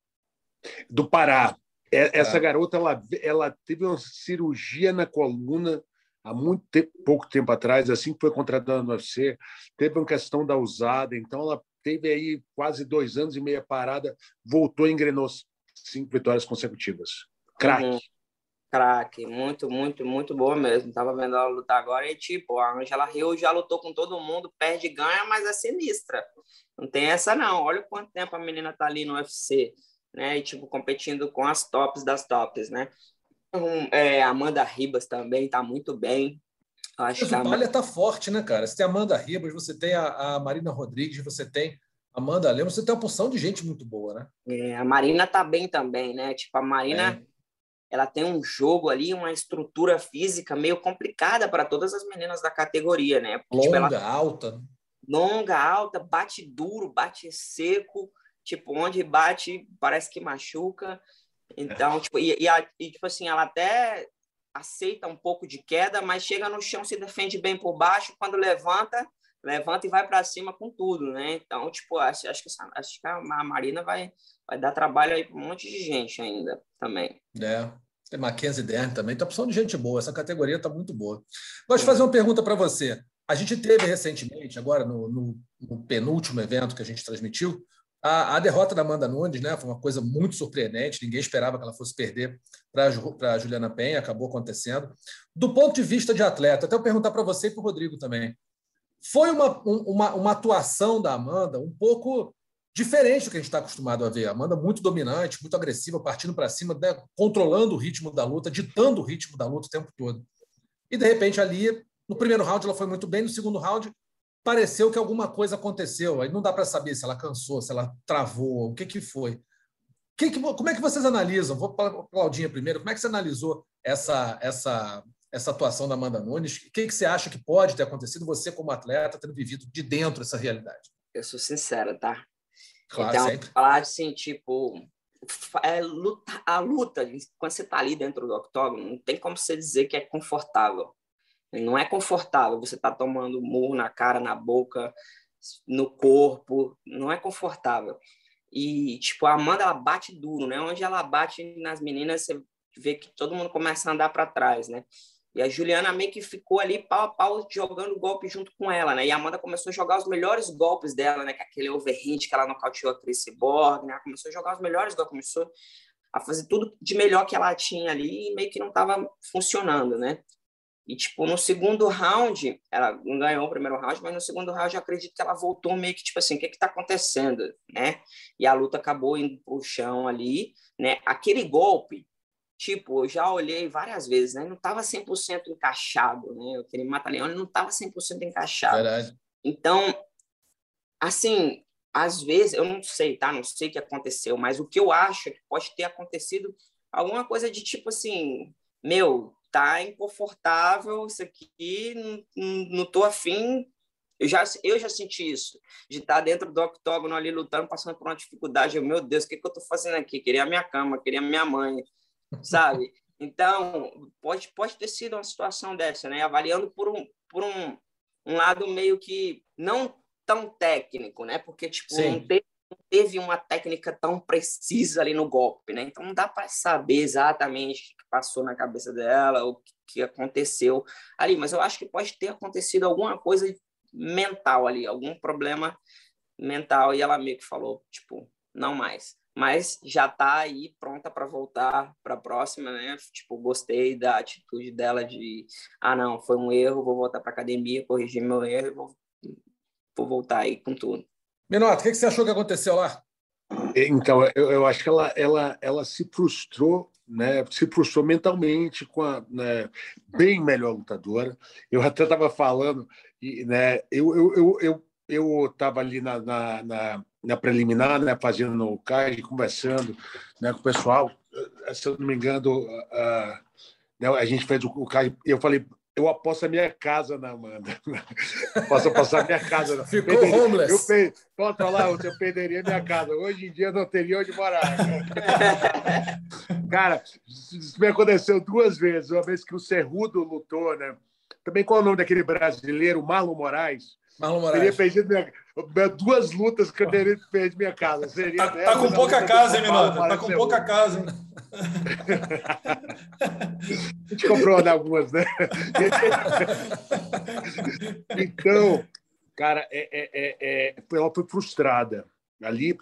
Do Pará. É, essa garota, ela, ela teve uma cirurgia na coluna há muito tempo, pouco tempo atrás, assim que foi contratada no UFC, teve uma questão da usada, então ela teve aí quase dois anos e meia parada, voltou e engrenou cinco vitórias consecutivas. Craque.
Uhum. Muito, muito, muito boa mesmo. Tava vendo ela lutar agora e, tipo, a Angela Hill já lutou com todo mundo, perde e ganha, mas é sinistra. Não tem essa, não. Olha quanto tempo a menina tá ali no UFC, né? E, tipo, competindo com as tops das tops, né? Um, é, Amanda Ribas também tá muito bem.
Acho Mas que o Palha tá forte, né, cara? Você tem a Amanda Ribas, você tem a, a Marina Rodrigues, você tem a Amanda Lemos, você tem uma porção de gente muito boa, né?
É, a Marina tá bem também, né? Tipo, a Marina, é. ela tem um jogo ali, uma estrutura física meio complicada para todas as meninas da categoria, né?
Porque, longa, tipo, ela... alta.
Longa, alta, bate duro, bate seco, tipo, onde bate parece que machuca. Então, tipo, e, e, a, e, tipo assim, ela até aceita um pouco de queda, mas chega no chão, se defende bem por baixo, quando levanta, levanta e vai para cima com tudo, né? Então, tipo, acho, acho, que, acho que a Marina vai, vai dar trabalho aí para um monte de gente ainda também.
É. Tem Mackenzie Dern também, tá opção de gente boa, essa categoria tá muito boa. Gosto de fazer uma pergunta para você. A gente teve recentemente, agora no, no, no penúltimo evento que a gente transmitiu, a, a, derrota da Amanda Nunes né, foi uma coisa muito surpreendente, ninguém esperava que ela fosse perder para a Juliana Penha, acabou acontecendo. Do ponto de vista de atleta, até eu perguntar para você e para o Rodrigo também. Foi uma, uma, uma atuação da Amanda um pouco diferente do que a gente está acostumado a ver. A Amanda muito dominante, muito agressiva, partindo para cima, né, controlando o ritmo da luta, ditando o ritmo da luta o tempo todo. E, de repente, ali, no primeiro round, ela foi muito bem, no segundo round, pareceu que alguma coisa aconteceu. Aí não dá para saber se ela cansou, se ela travou, o que, que foi. Que que, como é que vocês analisam? Vou para a Claudinha primeiro. Como é que você analisou essa, essa, essa atuação da Amanda Nunes? O que, que você acha que pode ter acontecido, você como atleta, tendo vivido de dentro essa realidade?
Eu sou sincera, tá?
Claro,
então,
sempre.
falar assim, tipo, é, luta, a luta, quando você está ali dentro do octógono, não tem como você dizer que é confortável. Não é confortável você estar tá tomando murro na cara, na boca, no corpo, não é confortável. E, tipo, a Amanda, ela bate duro, né? Onde ela bate nas meninas, você vê que todo mundo começa a andar para trás, né? E a Juliana meio que ficou ali pau a pau jogando golpe junto com ela, né? E a Amanda começou a jogar os melhores golpes dela, né? Que aquele overhand que ela nocauteou a Chris Borg, né? Ela começou a jogar os melhores golpes, começou a fazer tudo de melhor que ela tinha ali e meio que não estava funcionando, né? E, tipo, no segundo round, ela não ganhou o primeiro round, mas no segundo round eu acredito que ela voltou meio que, tipo assim, o que que tá acontecendo, né? E a luta acabou indo pro chão ali, né? Aquele golpe, tipo, eu já olhei várias vezes, né? Não tava 100% encaixado, né? Aquele mata-leão não tava 100% encaixado.
Verdade.
Então, assim, às vezes, eu não sei, tá? Não sei o que aconteceu, mas o que eu acho é que pode ter acontecido alguma coisa de tipo assim, meu, tá inconfortável isso aqui, não, não tô afim. Eu já, eu já senti isso, de estar tá dentro do octógono ali lutando, passando por uma dificuldade. Eu, meu Deus, o que, que eu tô fazendo aqui? Queria a minha cama, queria a minha mãe, sabe? Então, pode, pode ter sido uma situação dessa, né? Avaliando por um, por um, um lado meio que não tão técnico, né? Porque, tipo, não teve teve uma técnica tão precisa ali no golpe, né? Então não dá para saber exatamente o que passou na cabeça dela, o que aconteceu ali, mas eu acho que pode ter acontecido alguma coisa mental ali, algum problema mental e ela meio que falou, tipo, não mais. Mas já tá aí pronta para voltar para a próxima, né? Tipo, gostei da atitude dela de, ah, não, foi um erro, vou voltar para academia, corrigir meu erro, vou, vou voltar aí com tudo.
Minota, o que, você achou que aconteceu lá?
Então, eu, eu acho que ela, ela, ela se frustrou, né? Se frustrou mentalmente com a né, bem melhor lutadora. Eu até estava falando, né? Eu eu eu, eu, eu estava ali na, na, na, na, preliminar, né? Fazendo o CAI, conversando, né? Com o pessoal. Se eu não me engano, uh, a gente fez o, o. Eu falei, eu aposto a minha casa na Amanda. Posso apostar a minha casa. Na...
Ficou perderia, homeless.
Eu pe... Pode falar, eu perderia minha casa. Hoje em dia não teria onde morar. Cara, isso me aconteceu duas vezes. Uma vez que o Cerrudo lutou, né? Também qual é o nome daquele brasileiro, Marlon Moraes?
Marlon Moraes.
Teria perdido minha... duas lutas que eu teria perdido minha casa. Seria
tá, tá com pouca casa, hein, Minota? Tá com pouca casa, hein?
A gente comprou algumas, né? então, cara, é, é, é, é, ela foi frustrada. Ali,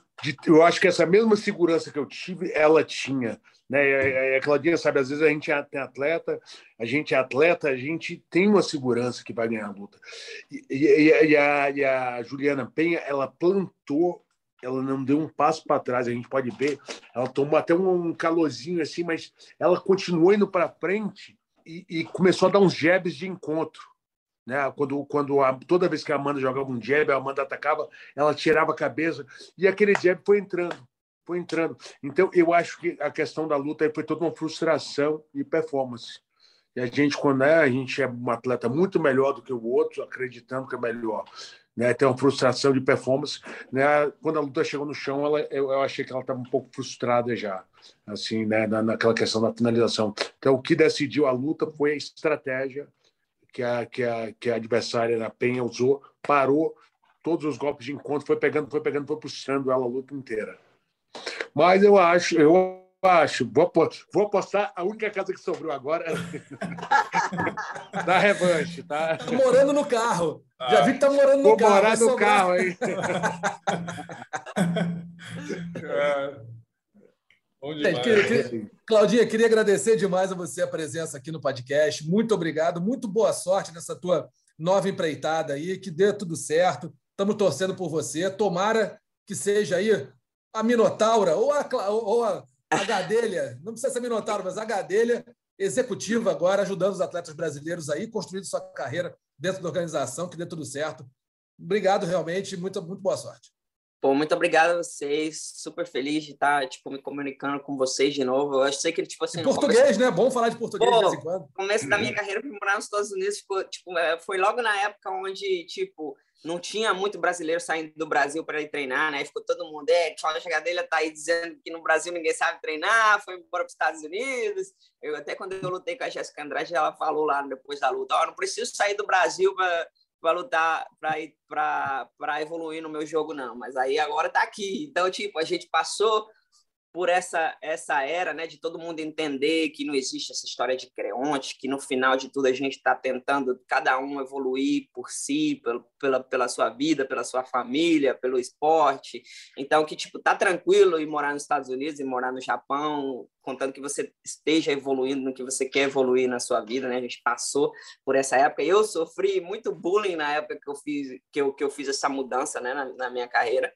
eu acho que essa mesma segurança que eu tive, ela tinha. Né? Aquela dia, sabe, às vezes a gente é atleta, a gente é atleta, a gente tem uma segurança que vai ganhar a luta. E, e, e, a, e a Juliana Penha, ela plantou ela não deu um passo para trás, a gente pode ver, ela tomou até um calorzinho assim, mas ela continuou indo para frente e, e, começou a dar uns jabs de encontro. Né? Quando, quando a, toda vez que a Amanda jogava um jab, a Amanda atacava, ela tirava a cabeça e aquele jab foi entrando, foi entrando. Então, eu acho que a questão da luta foi toda uma frustração e performance. E a gente, quando é, a gente é um atleta muito melhor do que o outro, acreditando que é melhor né, tem uma frustração de performance. Né? Quando a luta chegou no chão, ela, eu, eu achei que ela estava um pouco frustrada já, assim, né, na, naquela questão da finalização. Então, o que decidiu a luta foi a estratégia que a, que a, que a adversária da Penha usou, parou todos os golpes de encontro, foi pegando, foi pegando, foi puxando ela a luta inteira. Mas eu acho, eu acho. Vou, vou apostar a única casa que sobrou agora da revanche, tá?
Tô morando no carro. Ah. Já vi que tá morando no
vou
carro.
Vou morar no carro aí.
é. queria, queria, Claudinha, queria agradecer demais a você a presença aqui no podcast. Muito obrigado. Muito boa sorte nessa tua nova empreitada aí. Que dê tudo certo. Estamos torcendo por você. Tomara que seja aí a Minotaura ou a, ou a a Gadelha, não precisa ser Minotauro, mas a Gadelha executiva agora, ajudando os atletas brasileiros aí, construindo sua carreira dentro da organização, que dê tudo certo. Obrigado, realmente, muito, muito boa sorte.
Pô, muito obrigado a vocês. Super feliz de estar tipo, me comunicando com vocês de novo. Eu sei que, tipo assim. Em
português, começo... né? Bom falar de português Pô, de vez em quando.
começo da minha carreira, fui morar nos Estados Unidos, ficou, tipo, é, foi logo na época onde, tipo, não tinha muito brasileiro saindo do Brasil para ir treinar, né? Ficou todo mundo, é, Cláudia Chegadelha tá aí dizendo que no Brasil ninguém sabe treinar, foi embora para os Estados Unidos. Eu até quando eu lutei com a Jéssica Andrade, ela falou lá depois da luta, ó, oh, não preciso sair do Brasil para lutar, para evoluir no meu jogo, não. Mas aí agora tá aqui. Então, tipo, a gente passou por essa essa era, né, de todo mundo entender que não existe essa história de creonte, que no final de tudo a gente está tentando cada um evoluir por si, pelo, pela, pela sua vida, pela sua família, pelo esporte. Então que tipo tá tranquilo em morar nos Estados Unidos e morar no Japão, contando que você esteja evoluindo no que você quer evoluir na sua vida, né? A gente passou por essa época. Eu sofri muito bullying na época que eu fiz que eu, que eu fiz essa mudança, né, na, na minha carreira.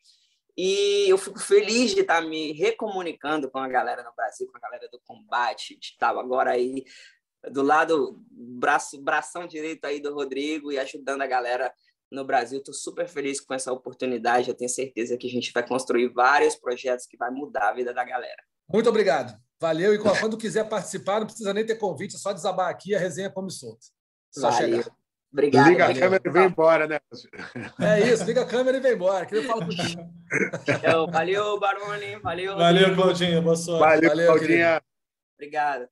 E eu fico feliz de estar me recomunicando com a galera no Brasil, com a galera do combate, de estar agora aí do lado, braço, bração direito aí do Rodrigo e ajudando a galera no Brasil. Estou super feliz com essa oportunidade. Eu tenho certeza que a gente vai construir vários projetos que vai mudar a vida da galera.
Muito obrigado. Valeu. E quando quiser participar, não precisa nem ter convite, é só desabar aqui a resenha come solta.
Só Valeu. chegar. Obrigado.
Liga a câmera e vem embora, né?
É isso, liga a câmera e vem embora. Que eu falo contigo.
Então, valeu, Baroni. Valeu.
Valeu, Claudinha. Boa sorte.
Valeu, valeu Claudinha.
Obrigado.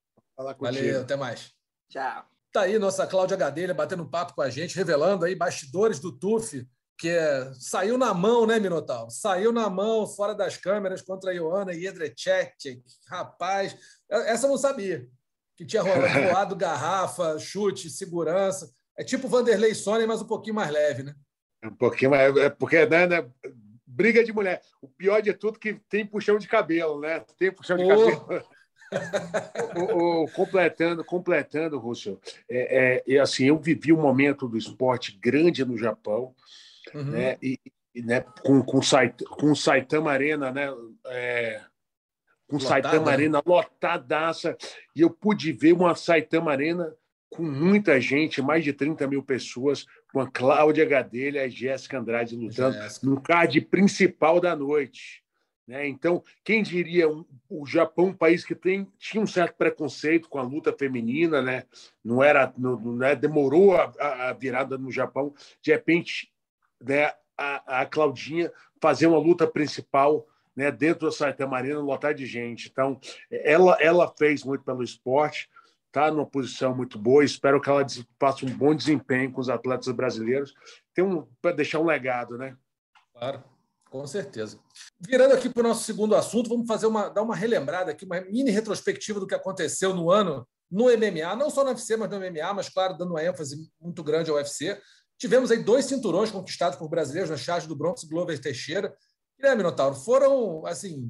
Valeu, até mais.
Tchau.
Tá aí nossa Cláudia Gadelha batendo papo com a gente, revelando aí bastidores do TUF que é, saiu na mão, né, Minotauro? Saiu na mão, fora das câmeras, contra a Ioana Jedrzejczyk. Rapaz, essa eu não sabia. Que tinha rolado garrafa, chute, segurança. É tipo Vanderlei Sônia, mas um pouquinho mais leve, né?
Um pouquinho mais. É porque, né, né, briga de mulher. O pior de tudo é que tem puxão de cabelo, né? Tem puxão de oh. cabelo. o, o, completando, completando, Russell, é, é, assim, eu vivi um momento do esporte grande no Japão, uhum. né? E, e, né, com, com, com o Saitama Arena, né? É, com Lotada, Saitama né? Arena lotadaça, e eu pude ver uma Saitama Arena com muita gente, mais de 30 mil pessoas, com a Cláudia Gadelha e a Jéssica Andrade lutando Jéssica. no card principal da noite. Né? Então, quem diria um, o Japão, um país que tem, tinha um certo preconceito com a luta feminina, né? não era, não, não é, demorou a, a, virada no Japão, de repente, né, a, a Claudinha fazer uma luta principal né, dentro da Saitama Arena, lotar de gente. Então, ela, ela fez muito pelo esporte, está numa posição muito boa. Espero que ela faça um bom desempenho com os atletas brasileiros, tem um, para deixar um legado, né?
Claro. Com certeza. Virando aqui para o nosso segundo assunto, vamos fazer uma, dar uma relembrada aqui, uma mini retrospectiva do que aconteceu no ano no MMA, não só no UFC, mas no MMA, mas claro, dando uma ênfase muito grande ao UFC. Tivemos aí dois cinturões conquistados por brasileiros na charge do Bronx Glover Teixeira. E, né, Minotauro, foram, assim,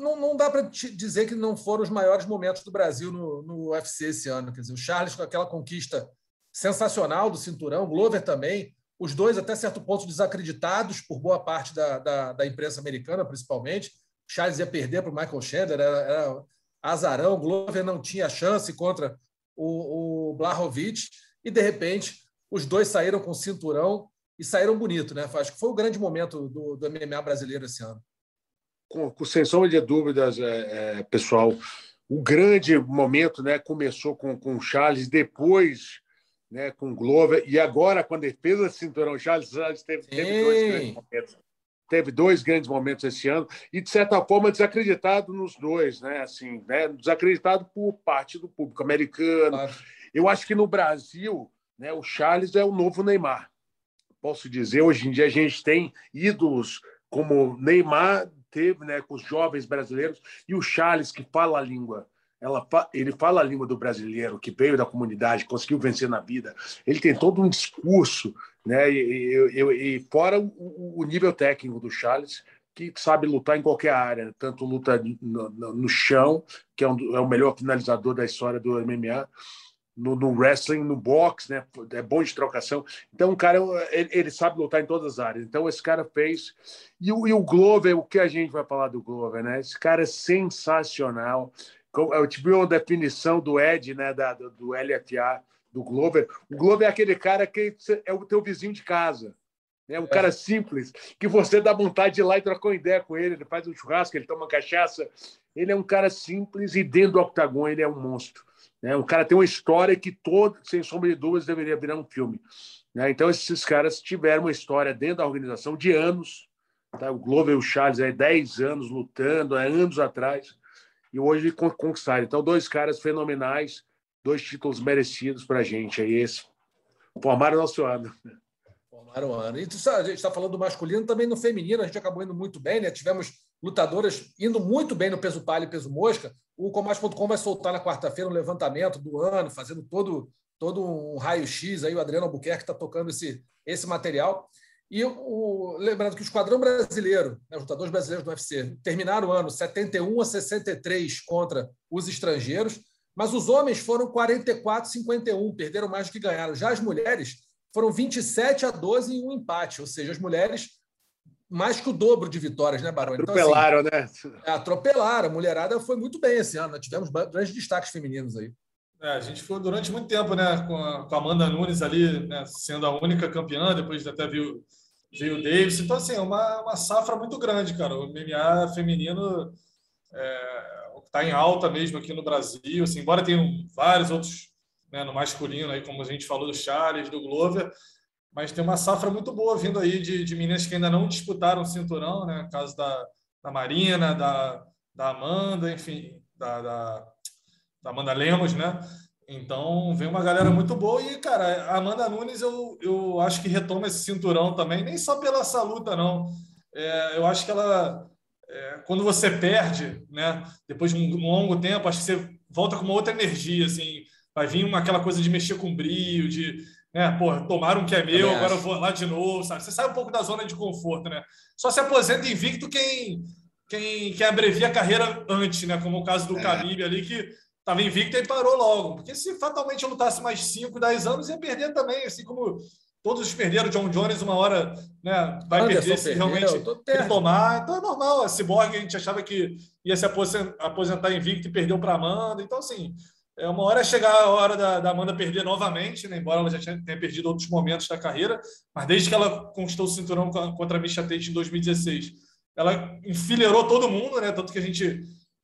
não, não dá para dizer que não foram os maiores momentos do Brasil no, no UFC esse ano. Quer dizer, o Charles com aquela conquista sensacional do cinturão, Glover também, os dois, até certo ponto, desacreditados por boa parte da, da, da imprensa americana, principalmente. Charles ia perder para o Michael Chandler, era, era azarão. Glover não tinha chance contra o, o Blahovic. E, de repente, os dois saíram com cinturão e saíram bonito. Né? Acho que foi o grande momento do, do MMA brasileiro esse ano.
Com, com sem sombra de dúvidas, é, é, pessoal, o grande momento né, começou com, com Charles, depois né, com o Glover, e agora com a defesa do cinturão, Charles Charles teve, teve dois grandes momentos. Teve dois grandes momentos esse ano, e de certa forma desacreditado nos dois, né? Assim, né? desacreditado por parte do público americano. Claro. Eu acho que no Brasil, né, o Charles é o novo Neymar. Posso dizer, hoje em dia a gente tem ídolos como Neymar teve, né, com os jovens brasileiros, e o Charles, que fala a língua ela, ele fala a língua do brasileiro, que veio da comunidade, conseguiu vencer na vida. Ele tem todo um discurso, né? E, e, e fora o, o, nível técnico do Charles, que sabe lutar em qualquer área, tanto luta no, no, no chão, que é, um, é, o melhor finalizador da história do MMA, no, no, wrestling, no boxe, né? É bom de trocação. Então, o cara, ele, ele, sabe lutar em todas as áreas. Então, esse cara fez. E o, e o Glover, o que a gente vai falar do Glover, né? Esse cara é sensacional eu tive uma definição do Ed, né, da, do LFA, do Glover. O Glover é aquele cara que é o teu vizinho de casa. É um é. cara simples, que você dá vontade de ir lá e trocar uma ideia com ele. Ele faz um churrasco, ele toma cachaça. Ele é um cara simples e dentro do octagon ele é um monstro. Né? Um cara tem uma história que todo, sem sombra de dúvidas, deveria virar um filme. Né? Então, esses caras tiveram uma história dentro da organização de anos. Tá? O Glover e o Charles, há 10 anos lutando, há anos atrás e hoje conquistaram. Então, dois caras fenomenais, dois títulos merecidos para a gente. Aí, esse formaram o nosso ano.
Formaram o ano. E a gente está falando do masculino, também no feminino, a gente acabou indo muito bem, né? Tivemos lutadoras indo muito bem no peso palha e peso mosca. O Combate.com vai soltar na quarta-feira um levantamento do ano, fazendo todo, todo um raio-x. Aí o Adriano Albuquerque está tocando esse, esse material. E o, lembrando que o Esquadrão Brasileiro, né, os lutadores brasileiros do UFC, terminaram o ano 71 a 63 contra os estrangeiros, mas os homens foram 44 a 51, perderam mais do que ganharam. Já as mulheres foram 27 a 12 em um empate, ou seja, as mulheres mais que o dobro de vitórias, né, Barão?
Então, atropelaram, assim,
né? Atropelaram. A mulherada foi muito bem esse ano. Nós tivemos grandes destaques femininos aí.
É, a gente foi durante muito tempo, né, com a, com a Amanda Nunes ali, né, sendo a única campeã, depois até viu veio o Davis. Então, assim, é uma, uma safra muito grande, cara. O MMA feminino está é, tá em alta mesmo aqui no Brasil. Assim, embora tenham vários outros né, no masculino, aí, como a gente falou do Charles, do Glover, mas tem uma safra muito boa vindo aí de, de meninas que ainda não disputaram o cinturão, né? No caso da, da Marina, da, da Amanda, enfim, da, da, da Amanda Lemos, né? Então, vem uma galera muito boa. E, cara, a Amanda Nunes, eu, eu acho que retoma esse cinturão também, nem só pela essa luta, não. É, eu acho que ela, é, quando você perde, né, depois de um, longo tempo, acho que você volta com uma outra energia, assim. Vai vir uma, aquela coisa de mexer com brilho, de, né, pô, tomaram um que é meu, agora eu vou lá de novo, sabe? Você sai um pouco da zona de conforto, né? Só se aposenta invicto quem, quem, quem abrevia a carreira antes, né? Como o caso do é. Khabib ali, que estava invicto e parou logo. Porque se fatalmente lutasse mais 5, 10 anos, ia perder também, assim como todos perderam. John Jones, uma hora, né, vai Anderson perder se realmente tomar. Então é normal. A Cyborg, a gente achava que ia se aposentar invicto e perdeu para Amanda. Então, assim, é uma hora é chegar a hora da, da Amanda perder novamente, né, embora ela já tenha perdido outros momentos da carreira. Mas desde que ela conquistou o cinturão contra a Misha Tate em 2016, ela enfileirou todo mundo, né? Tanto que a gente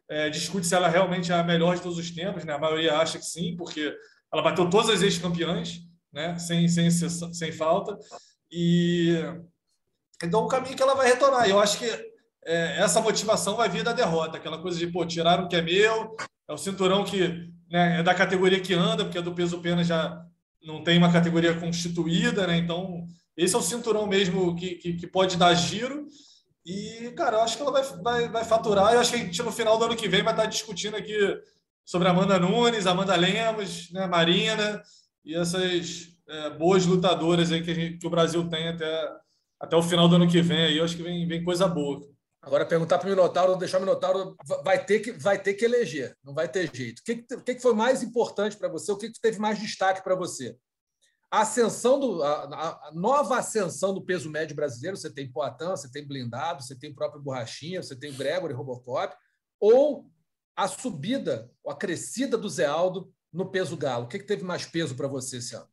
é, discute se ela realmente é a melhor de todos os tempos, né? A maioria acha que sim, porque ela bateu todas as ex-campeãs, né? Sem, sem, sem falta. E então o caminho que ela vai retornar. Eu acho que é, essa motivação vai vir da derrota, aquela coisa de pô, tiraram o que é meu, é o cinturão que né, é da categoria que anda, porque é do peso pena já não tem uma categoria constituída, né? Então esse é o cinturão mesmo que, que, que pode dar giro e, cara, eu acho que ela vai, vai, vai faturar. Eu acho que a gente, no final do ano que vem, vai estar discutindo aqui sobre Amanda Nunes, Amanda Lemos, né, Marina e essas é, boas lutadoras aí que, gente, que, o Brasil tem até, até o final do ano que vem. Aí eu acho que vem, vem coisa boa.
Agora, perguntar para o Minotauro, deixar o Minotauro, vai ter que, vai ter que eleger, não vai ter jeito. O que, que, foi mais importante para você? O que, que teve mais destaque para você? a ascensão do a, a, nova ascensão do peso médio brasileiro, você tem Poitin, você tem blindado, você tem próprio Borrachinha, você tem Gregory Robocop, ou a subida, a crescida do Zé Aldo no peso galo. O que, que teve mais peso para você esse ano?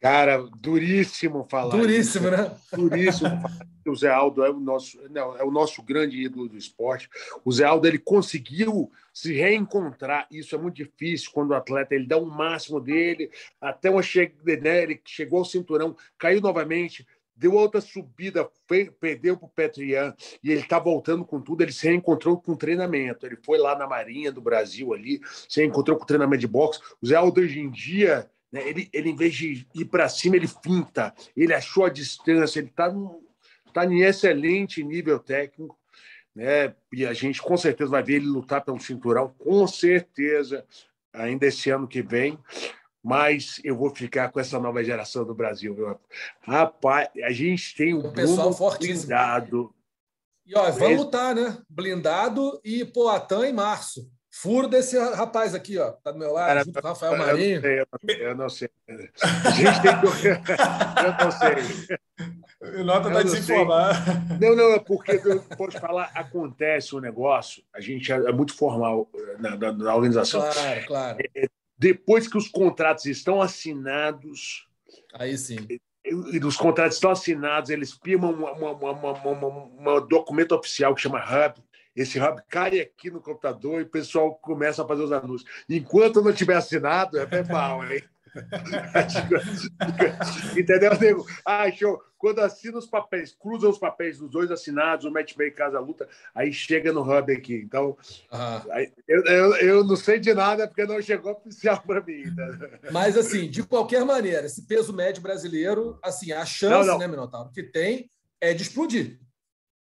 Cara, duríssimo falar.
Duríssimo, isso. né?
Duríssimo. O Zé Aldo é o nosso, não, é o nosso grande ídolo do esporte. O Zé Aldo ele conseguiu se reencontrar. Isso é muito difícil quando o atleta ele dá o um máximo dele até uma che... né, ele chegou ao cinturão, caiu novamente, deu outra subida, perdeu para o Petrian e ele está voltando com tudo. Ele se reencontrou com treinamento. Ele foi lá na Marinha do Brasil ali, se reencontrou com treinamento de boxe. O Zé Aldo hoje em dia né? Ele, ele, em vez de ir para cima, ele finta, ele achou a distância, ele está tá em excelente nível técnico. Né? E a gente com certeza vai ver ele lutar pelo cinturão, com certeza, ainda esse ano que vem. Mas eu vou ficar com essa nova geração do Brasil. Meu. Rapaz, a gente tem o,
um pessoal fortíssimo.
blindado.
E ó, vamos lutar, né? Blindado e Poatan em março. Furo desse rapaz aqui, ó, tá do meu lado, Cara, junto com o Rafael Marinho.
Eu não sei, eu não sei. A gente tem que. eu não sei.
Nota está desinformado.
Não, não, é porque, pode falar, acontece o um negócio, a gente é, é muito formal eh, na, na, na organização.
Claro, claro.
É, depois que os contratos estão assinados.
Aí sim.
E os contratos estão assinados, eles firmam um documento oficial que chama HUB, esse hub cai aqui no computador e o pessoal começa a fazer os anúncios. Enquanto não tiver assinado, é bem mal, hein? Entendeu, nego? Ah, show. Quando assina os papéis, cruza os papéis dos dois assinados, o matchmaker casa luta, aí chega no hub aqui. Então, aí, eu, eu, eu, não sei de nada porque não chegou oficial para mim. Né?
Mas, assim, de qualquer maneira, esse peso médio brasileiro, assim, a chance, não, não. né, Minotauro, que tem é de explodir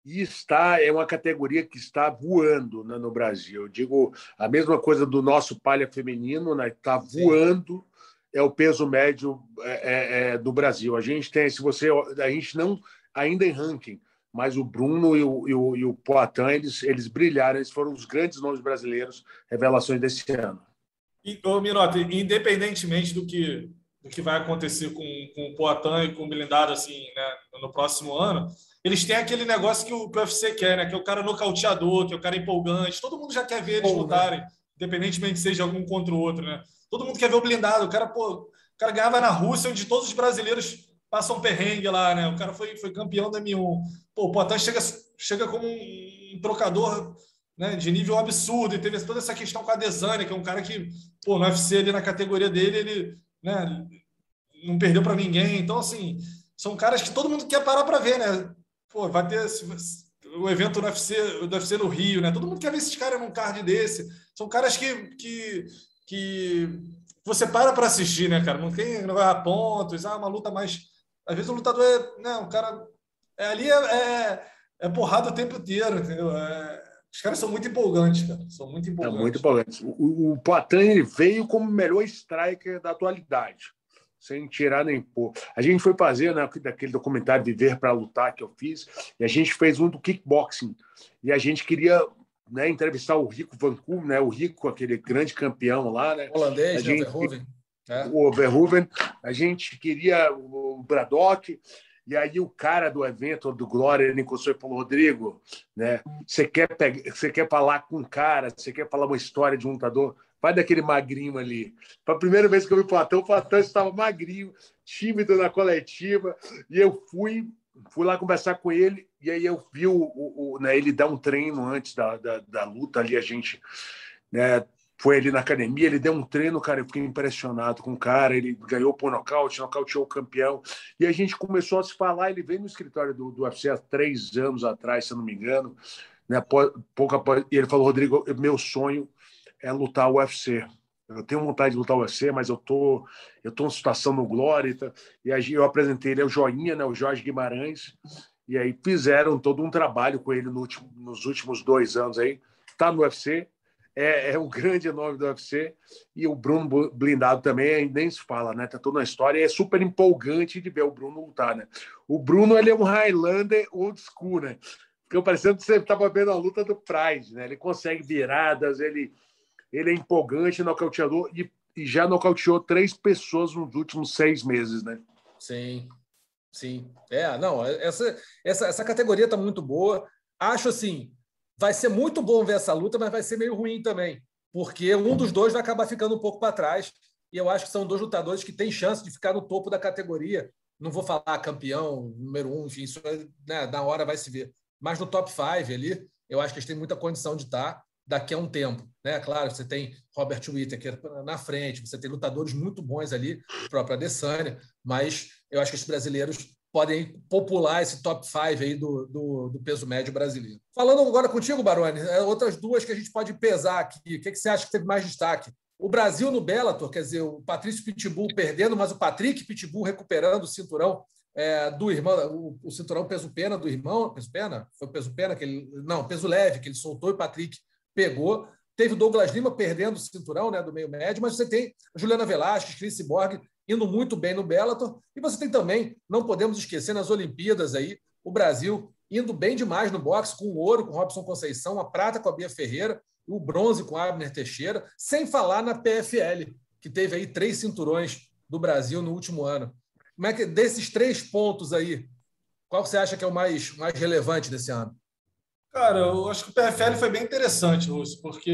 e está é uma categoria que está voando né, no Brasil. Eu digo a mesma coisa do nosso palha feminino, né? Está voando é o peso médio é, é, é, do Brasil. A gente tem, se você, a gente não ainda em ranking, mas o Bruno e o, e o, e o Poitin, eles, eles brilharam, eles foram os grandes nomes brasileiros, revelações desse ano.
E, ô, Minotti, independentemente do que, do que vai acontecer com, com o Poitin e com o Blindado assim, né, no próximo ano, eles têm aquele negócio que o, que o UFC quer, né? Que é o cara nocauteador, que é o cara empolgante. Todo mundo já quer ver eles Bom, lutarem, né? independentemente seja algum contra o outro, né? Todo mundo quer ver o blindado. O cara, pô, o cara ganhava na Rússia, onde todos os brasileiros passam perrengue lá, né? O cara foi, foi campeão da M1. Pô, o Poitin chega, chega como um, um trocador né, de nível absurdo. E teve toda essa questão com a Desane, que é um cara que, pô, no UFC ali na categoria dele, ele né, não perdeu para ninguém. Então, assim, são caras que todo mundo quer parar para ver, né? Pô, vai ter o evento do UFC, do UFC no Rio, né? Todo mundo quer ver esses caras num card desse. São caras que, que que você para para assistir, né, cara? Não tem não vai a pontos, ah, uma luta mais. Às vezes o lutador é. Não, o cara. É, ali é, é, é porrada o tempo inteiro, entendeu? É, os caras são muito empolgantes, cara. São muito empolgantes.
É muito empolgantes. O, o Poitin ele veio como o melhor striker da atualidade, sem tirar nem pôr. A gente foi fazer né, daquele documentário Viver para Lutar que eu fiz, e a gente fez um do kickboxing. E a gente queria né, entrevistar o Rico Vancouver, né, o Rico, aquele grande campeão lá. Né?
Holandês,
a
né,
gente,
Verhoeven.
É. O Verhoeven. A gente queria o Braddock. E aí o cara do evento do Glória ele encostou e falou: Rodrigo, né? Você quer pegar, você quer falar com um cara, você quer falar uma história de um lutador? Vai daquele magrinho ali. Para a primeira vez que eu vi o Platão, o Platão estava magrinho, tímido na coletiva, e eu fui fui lá conversar com ele e aí eu vi o, o, o né, ele dar um treino antes da, da, da, luta ali a gente né, foi ali na academia ele deu um treino cara eu fiquei impressionado com o cara ele ganhou por nocaute nocauteou o campeão e a gente começou a se falar ele veio no escritório do, do UFC há três anos atrás se eu não me engano né pouco após, e ele falou Rodrigo meu sonho é lutar o UFC eu tenho vontade de lutar o UFC, mas eu tô, eu tô em situação no Glória. E aí eu apresentei ele, é o Joinha, né, o Jorge Guimarães, e aí fizeram todo um trabalho com ele no último, nos últimos dois anos aí. Tá no UFC, é, é um grande nome do UFC, e o Bruno Blindado também, nem se fala, né? Tá toda na história, e é super empolgante de ver o Bruno lutar, né? O Bruno, ele é um Highlander old school, né? Ficou parecendo que você estava vendo a luta do Pride, né? Ele consegue viradas, ele ele é empolgante, nocauteador e, e já nocauteou três pessoas nos últimos seis meses, né?
Sim, sim. É, não, essa, essa, essa categoria está muito boa. Acho assim, vai ser muito bom ver essa luta, mas vai ser meio ruim também, porque um dos dois vai acabar ficando um pouco para trás. E eu acho que são dois lutadores que têm chance de ficar no topo da categoria. Não vou falar campeão, número um, enfim, isso né, na hora vai se ver. Mas no top 5 ali, eu acho que eles têm muita condição de estar daqui a um tempo. Né? Claro, você tem Robert Whittaker na frente, você tem lutadores muito bons ali, a própria Adesanya, mas eu acho que os brasileiros podem popular esse top 5 aí do, do, do, peso médio brasileiro. Falando agora contigo, Baroni, é, outras duas que a gente pode pesar aqui. O que, que você acha que teve mais destaque? O Brasil no Bellator, quer dizer, o Patrício Pitbull perdendo, mas o Patrick Pitbull recuperando o cinturão é, do irmão, o, o, cinturão peso pena do irmão, peso pena? Foi o peso pena que ele, não, peso leve que ele soltou e o Patrick pegou. Teve o Douglas Lima perdendo o cinturão né, do meio médio, mas você tem Juliana Velasquez, Chris Borg indo muito bem no Bellator. E você tem também, não podemos esquecer, nas Olimpíadas aí, o Brasil indo bem demais no boxe, com o ouro com Robson Conceição, a prata com a Bia Ferreira, o bronze com a Abner Teixeira, sem falar na PFL, que teve aí três cinturões do Brasil no último ano. Como é que desses três pontos aí, qual você acha que é o mais, mais relevante desse ano?
Cara, eu acho que o PFL foi bem interessante, Russo, porque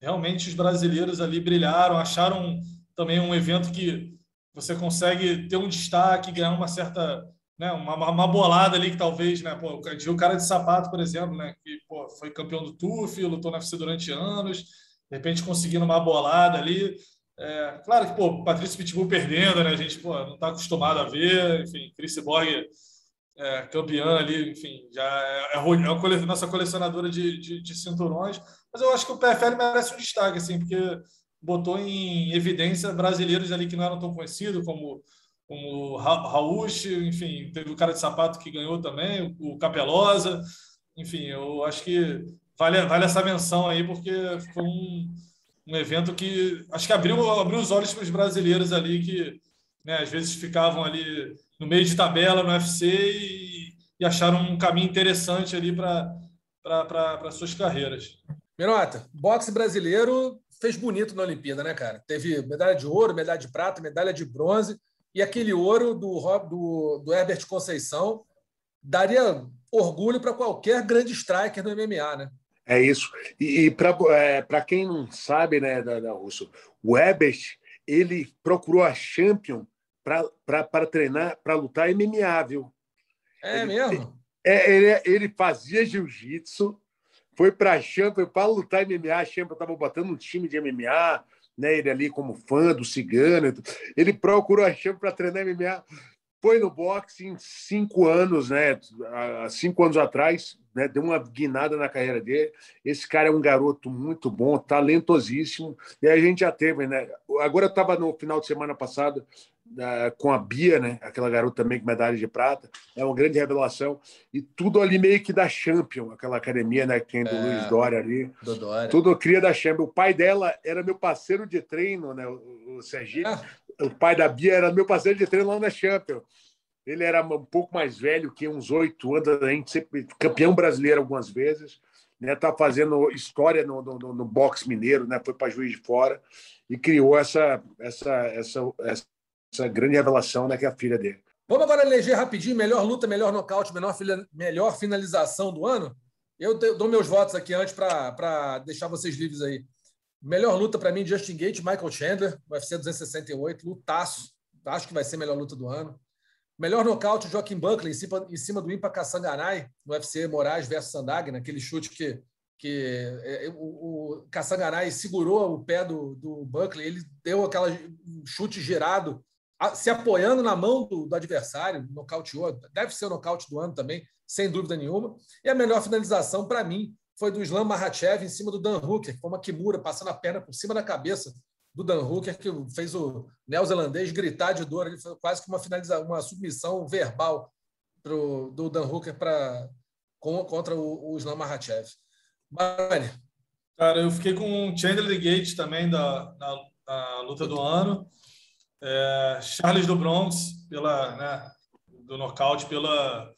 realmente os brasileiros ali brilharam, acharam também um evento que você consegue ter um destaque, ganhar uma certa, né, uma, uma bolada ali que talvez, né, pô, o cara de sapato, por exemplo, né, que pô, foi campeão do TUF, lutou na UFC durante anos, de repente conseguindo uma bolada ali. É, claro que, pô, Patrício Pitbull perdendo, né, a gente, pô, não está acostumado a ver, enfim, Chris Borg é, campeã ali, enfim, já é, é, é cole, nossa colecionadora de, de, de, cinturões. Mas eu acho que o PFL merece um destaque, assim, porque botou em evidência brasileiros ali que não eram tão conhecidos, como como Raul, enfim, teve o cara de sapato que ganhou também, o Capelosa, enfim, eu acho que vale, vale essa menção aí, porque foi um, um evento que acho que abriu, abriu os olhos para os brasileiros ali que né, às vezes ficavam ali no meio de tabela no UFC e, e acharam um caminho interessante ali para suas carreiras.
Minota, boxe brasileiro fez bonito na Olimpíada, né, cara? Teve medalha de ouro, medalha de prata, medalha de bronze e aquele ouro do, do, do Herbert Conceição daria orgulho para qualquer grande striker no MMA, né?
É isso. E, e para é, quem não sabe, né, da, da Russo, o Herbert ele procurou a Champion para treinar, para lutar MMA, viu?
É ele, mesmo?
É, ele, ele fazia jiu-jitsu, foi para a Champions para lutar MMA. A Champions estava botando um time de MMA, né? ele ali como fã do Cigano. Ele procurou a Champions para treinar MMA. Foi no boxe em cinco anos, né? Há cinco anos atrás, né? Deu uma guinada na carreira dele. Esse cara é um garoto muito bom, talentosíssimo. E a gente já teve, né? Agora eu estava no final de semana passado com a Bia, né? Aquela garota também com medalha de prata, é uma grande revelação. E tudo ali meio que da Champion, aquela academia, né? Que tem do é, Luiz Dória ali. Do Dória. Tudo cria da Champion. O pai dela era meu parceiro de treino, né? O, o Serginho. Ah. O pai da Bia era meu parceiro de treino lá na Champion. Ele era um pouco mais velho, que uns oito anos, a gente sempre campeão brasileiro algumas vezes. Né, tá fazendo história no, no, no boxe mineiro, né? Foi para Juiz de Fora e criou essa essa essa, essa essa grande revelação, né, que é a filha dele.
Vamos agora eleger rapidinho melhor luta, melhor nocaute, melhor, melhor finalização do ano? Eu dou meus votos aqui antes para deixar vocês livres aí. Melhor luta para mim, Justin Gate, Michael Chandler, UFC 268, lutaço. Acho que vai ser a melhor luta do ano. Melhor nocaute, Joaquim Buckley, em cima, em cima do Impa Kassanganai, no UFC Moraes versus Sandag, naquele chute que, que é, o, o Kassanganai segurou o pé do, do Buckley, ele deu aquela chute girado se apoiando na mão do, do, adversário, nocauteou, deve ser o nocaute do ano também, sem dúvida nenhuma. E a melhor finalização, para mim, foi do Islam Makhachev em cima do Dan Hooker, foi uma Kimura passando a perna por cima da cabeça do Dan Hooker, que fez o neozelandês gritar de dor. Ele foi quase que uma finalização, uma submissão verbal pro, do Dan Hooker pra, contra o, o Islam Makhachev. Bani.
Cara, eu fiquei com o Chandler Gate também da, da, da luta do ano. É, Charles do Bronx, pela, né, do nocaute, pela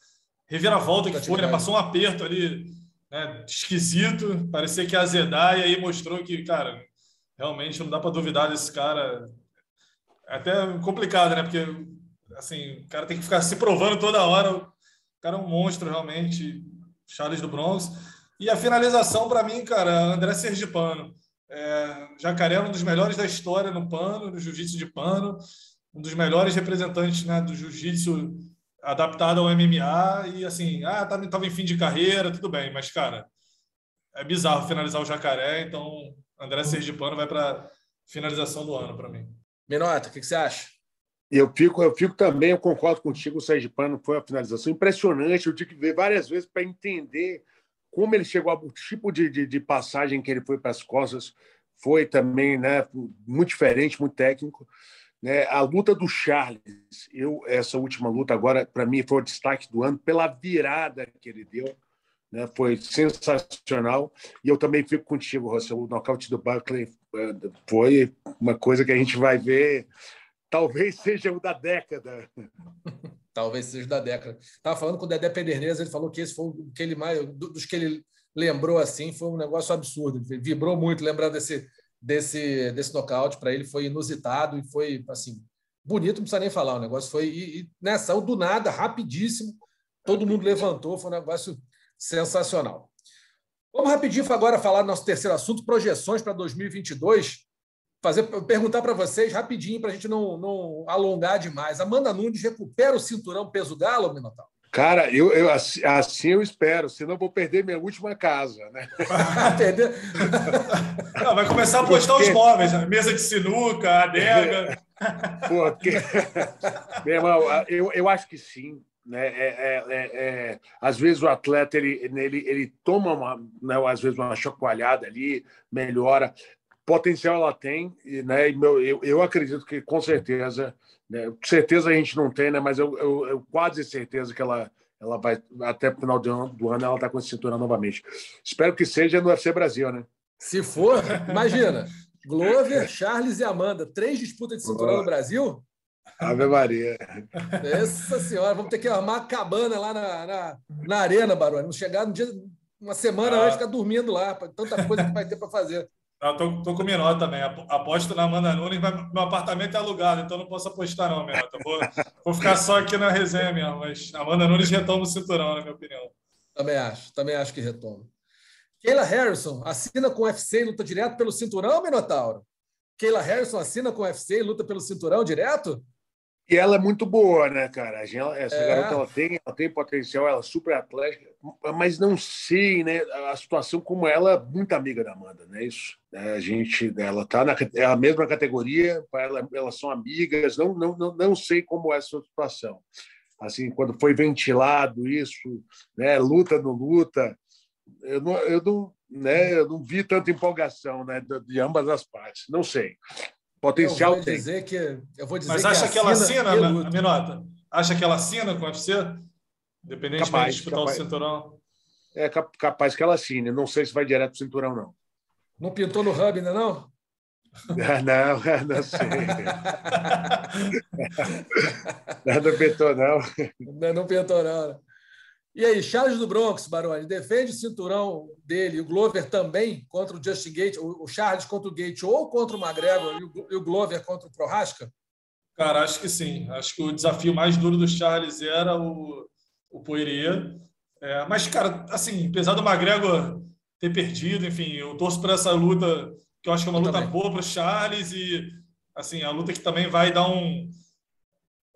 reviravolta que foi, né? passou um aperto ali né, esquisito, parecia que azedar, e aí mostrou que, cara, realmente não dá para duvidar desse cara. É até complicado, né? Porque, assim, o cara tem que ficar se provando toda hora. O cara é um monstro, realmente, Charles do Bronx. E a finalização, para mim, cara, André Sergipano. É, Jacaré é um dos melhores da história no pano, no jiu-jitsu de pano, um dos melhores representantes né, do jiu-jitsu adaptado ao MMA. E assim, ah, estava tá, em fim de carreira, tudo bem, mas cara, é bizarro finalizar o Jacaré, então André Sergipano vai para finalização do ano para mim.
Minota, o que, que, você acha?
Eu fico, eu fico também, eu concordo contigo, o Sergipano foi a finalização impressionante. Eu tive que ver várias vezes para entender como ele chegou ao tipo de, de, de passagem que ele foi para as costas foi também né, muito diferente, muito técnico. Né? A luta do Charles, eu essa última luta agora para mim foi o destaque do ano pela virada que ele deu, né? Foi sensacional. E eu também fico contigo, Russell. O nocaute do Buckley eh, foi uma coisa que a gente vai ver, talvez seja o da década.
Talvez seja da década. Estava falando com o Dedé Pederneiras, ele falou que esse foi o que ele mais, dos que ele lembrou assim, foi um negócio absurdo. Ele vibrou muito lembrando desse, desse, desse nocaute. Para ele foi inusitado e foi assim bonito, não precisa nem falar. O negócio foi e, e né, saiu do nada, rapidíssimo. Todo mundo levantou, foi um negócio sensacional. Vamos rapidinho agora falar do nosso terceiro assunto, projeções para 2022 fazer perguntar para vocês rapidinho para a gente não, não alongar demais. Amanda Nunes recupera o cinturão peso galo, Minotauro?
Cara, eu, eu, assim eu espero, senão vou perder minha última casa, né?
Não, vai começar a postar Porque... os móveis, a mesa de sinuca, adega.
Porque, meu irmão, eu, eu acho que sim. Né? É, é, é, é, às vezes o atleta ele, ele, ele toma uma, né, às vezes uma chacoalhada ali, melhora, potencial ela tem, e, né, eu, eu acredito que com certeza, né, certeza a gente não tem, né, mas eu, eu, eu quase certeza que ela, ela vai, até o final do ano, do ano ela está com esse cinturão novamente. Espero que seja no UFC Brasil, né?
Se for, imagina, Glover, Charles e Amanda, três disputas de cinturão no Brasil?
Ave Maria.
Essa senhora, vamos ter que armar a cabana lá na, na, na arena, Barone. Vamos chegar no dia, uma semana ah. antes, ficar dormindo lá, tanta coisa que vai ter para fazer.
Eu tô, tô com o Minota também. Aposto na Amanda Nunes, mas meu apartamento é alugado, então não posso apostar, não, Minota. Vou, vou ficar só aqui na resenha mesmo, mas Amanda Nunes retoma o cinturão, na minha opinião.
Também acho, também acho que retoma. Keila Harrison assina com o UFC e luta direto pelo cinturão, Minotauro? Keila Harrison assina com o UFC e luta pelo cinturão direto?
E ela é muito boa, né, cara? Essa é. garota ela tem, ela tem potencial, ela é super atlética, mas não sei, né? A situação como ela é muito amiga da Amanda, né? Isso. É, a gente, ela tá na é a mesma categoria, ela, elas são amigas, não, não, não, não sei como é essa situação. Assim, quando foi ventilado isso, né? Luta no luta, eu não, eu não, né? Eu não vi tanta empolgação, né? De, de ambas as partes. Não sei. Potencial eu vou
tem. Dizer que, eu vou dizer
Mas acha que, ela assina, a Minota? Acha que ela assina com o UFC? Independente capaz, de disputar capaz. o cinturão?
É capaz que ela assine. Não sei se vai direto para o cinturão, não.
Não pintou no hub ainda, não?
Não, não sei. não pintou, não.
Não, não pintou, não. E aí, Charles do Bronx, Baroni, defende o cinturão dele, o Glover também contra o Justin Gate, o Charles contra o Gate ou contra o McGregor e o Glover contra o Prohaska?
Cara, acho que sim. Acho que o desafio mais duro do Charles era o, o Poirier. É, mas, cara, assim, apesar do McGregor ter perdido, enfim, eu torço para essa luta, que eu acho que é uma eu luta também. boa para o Charles e, assim, a luta que também vai dar um...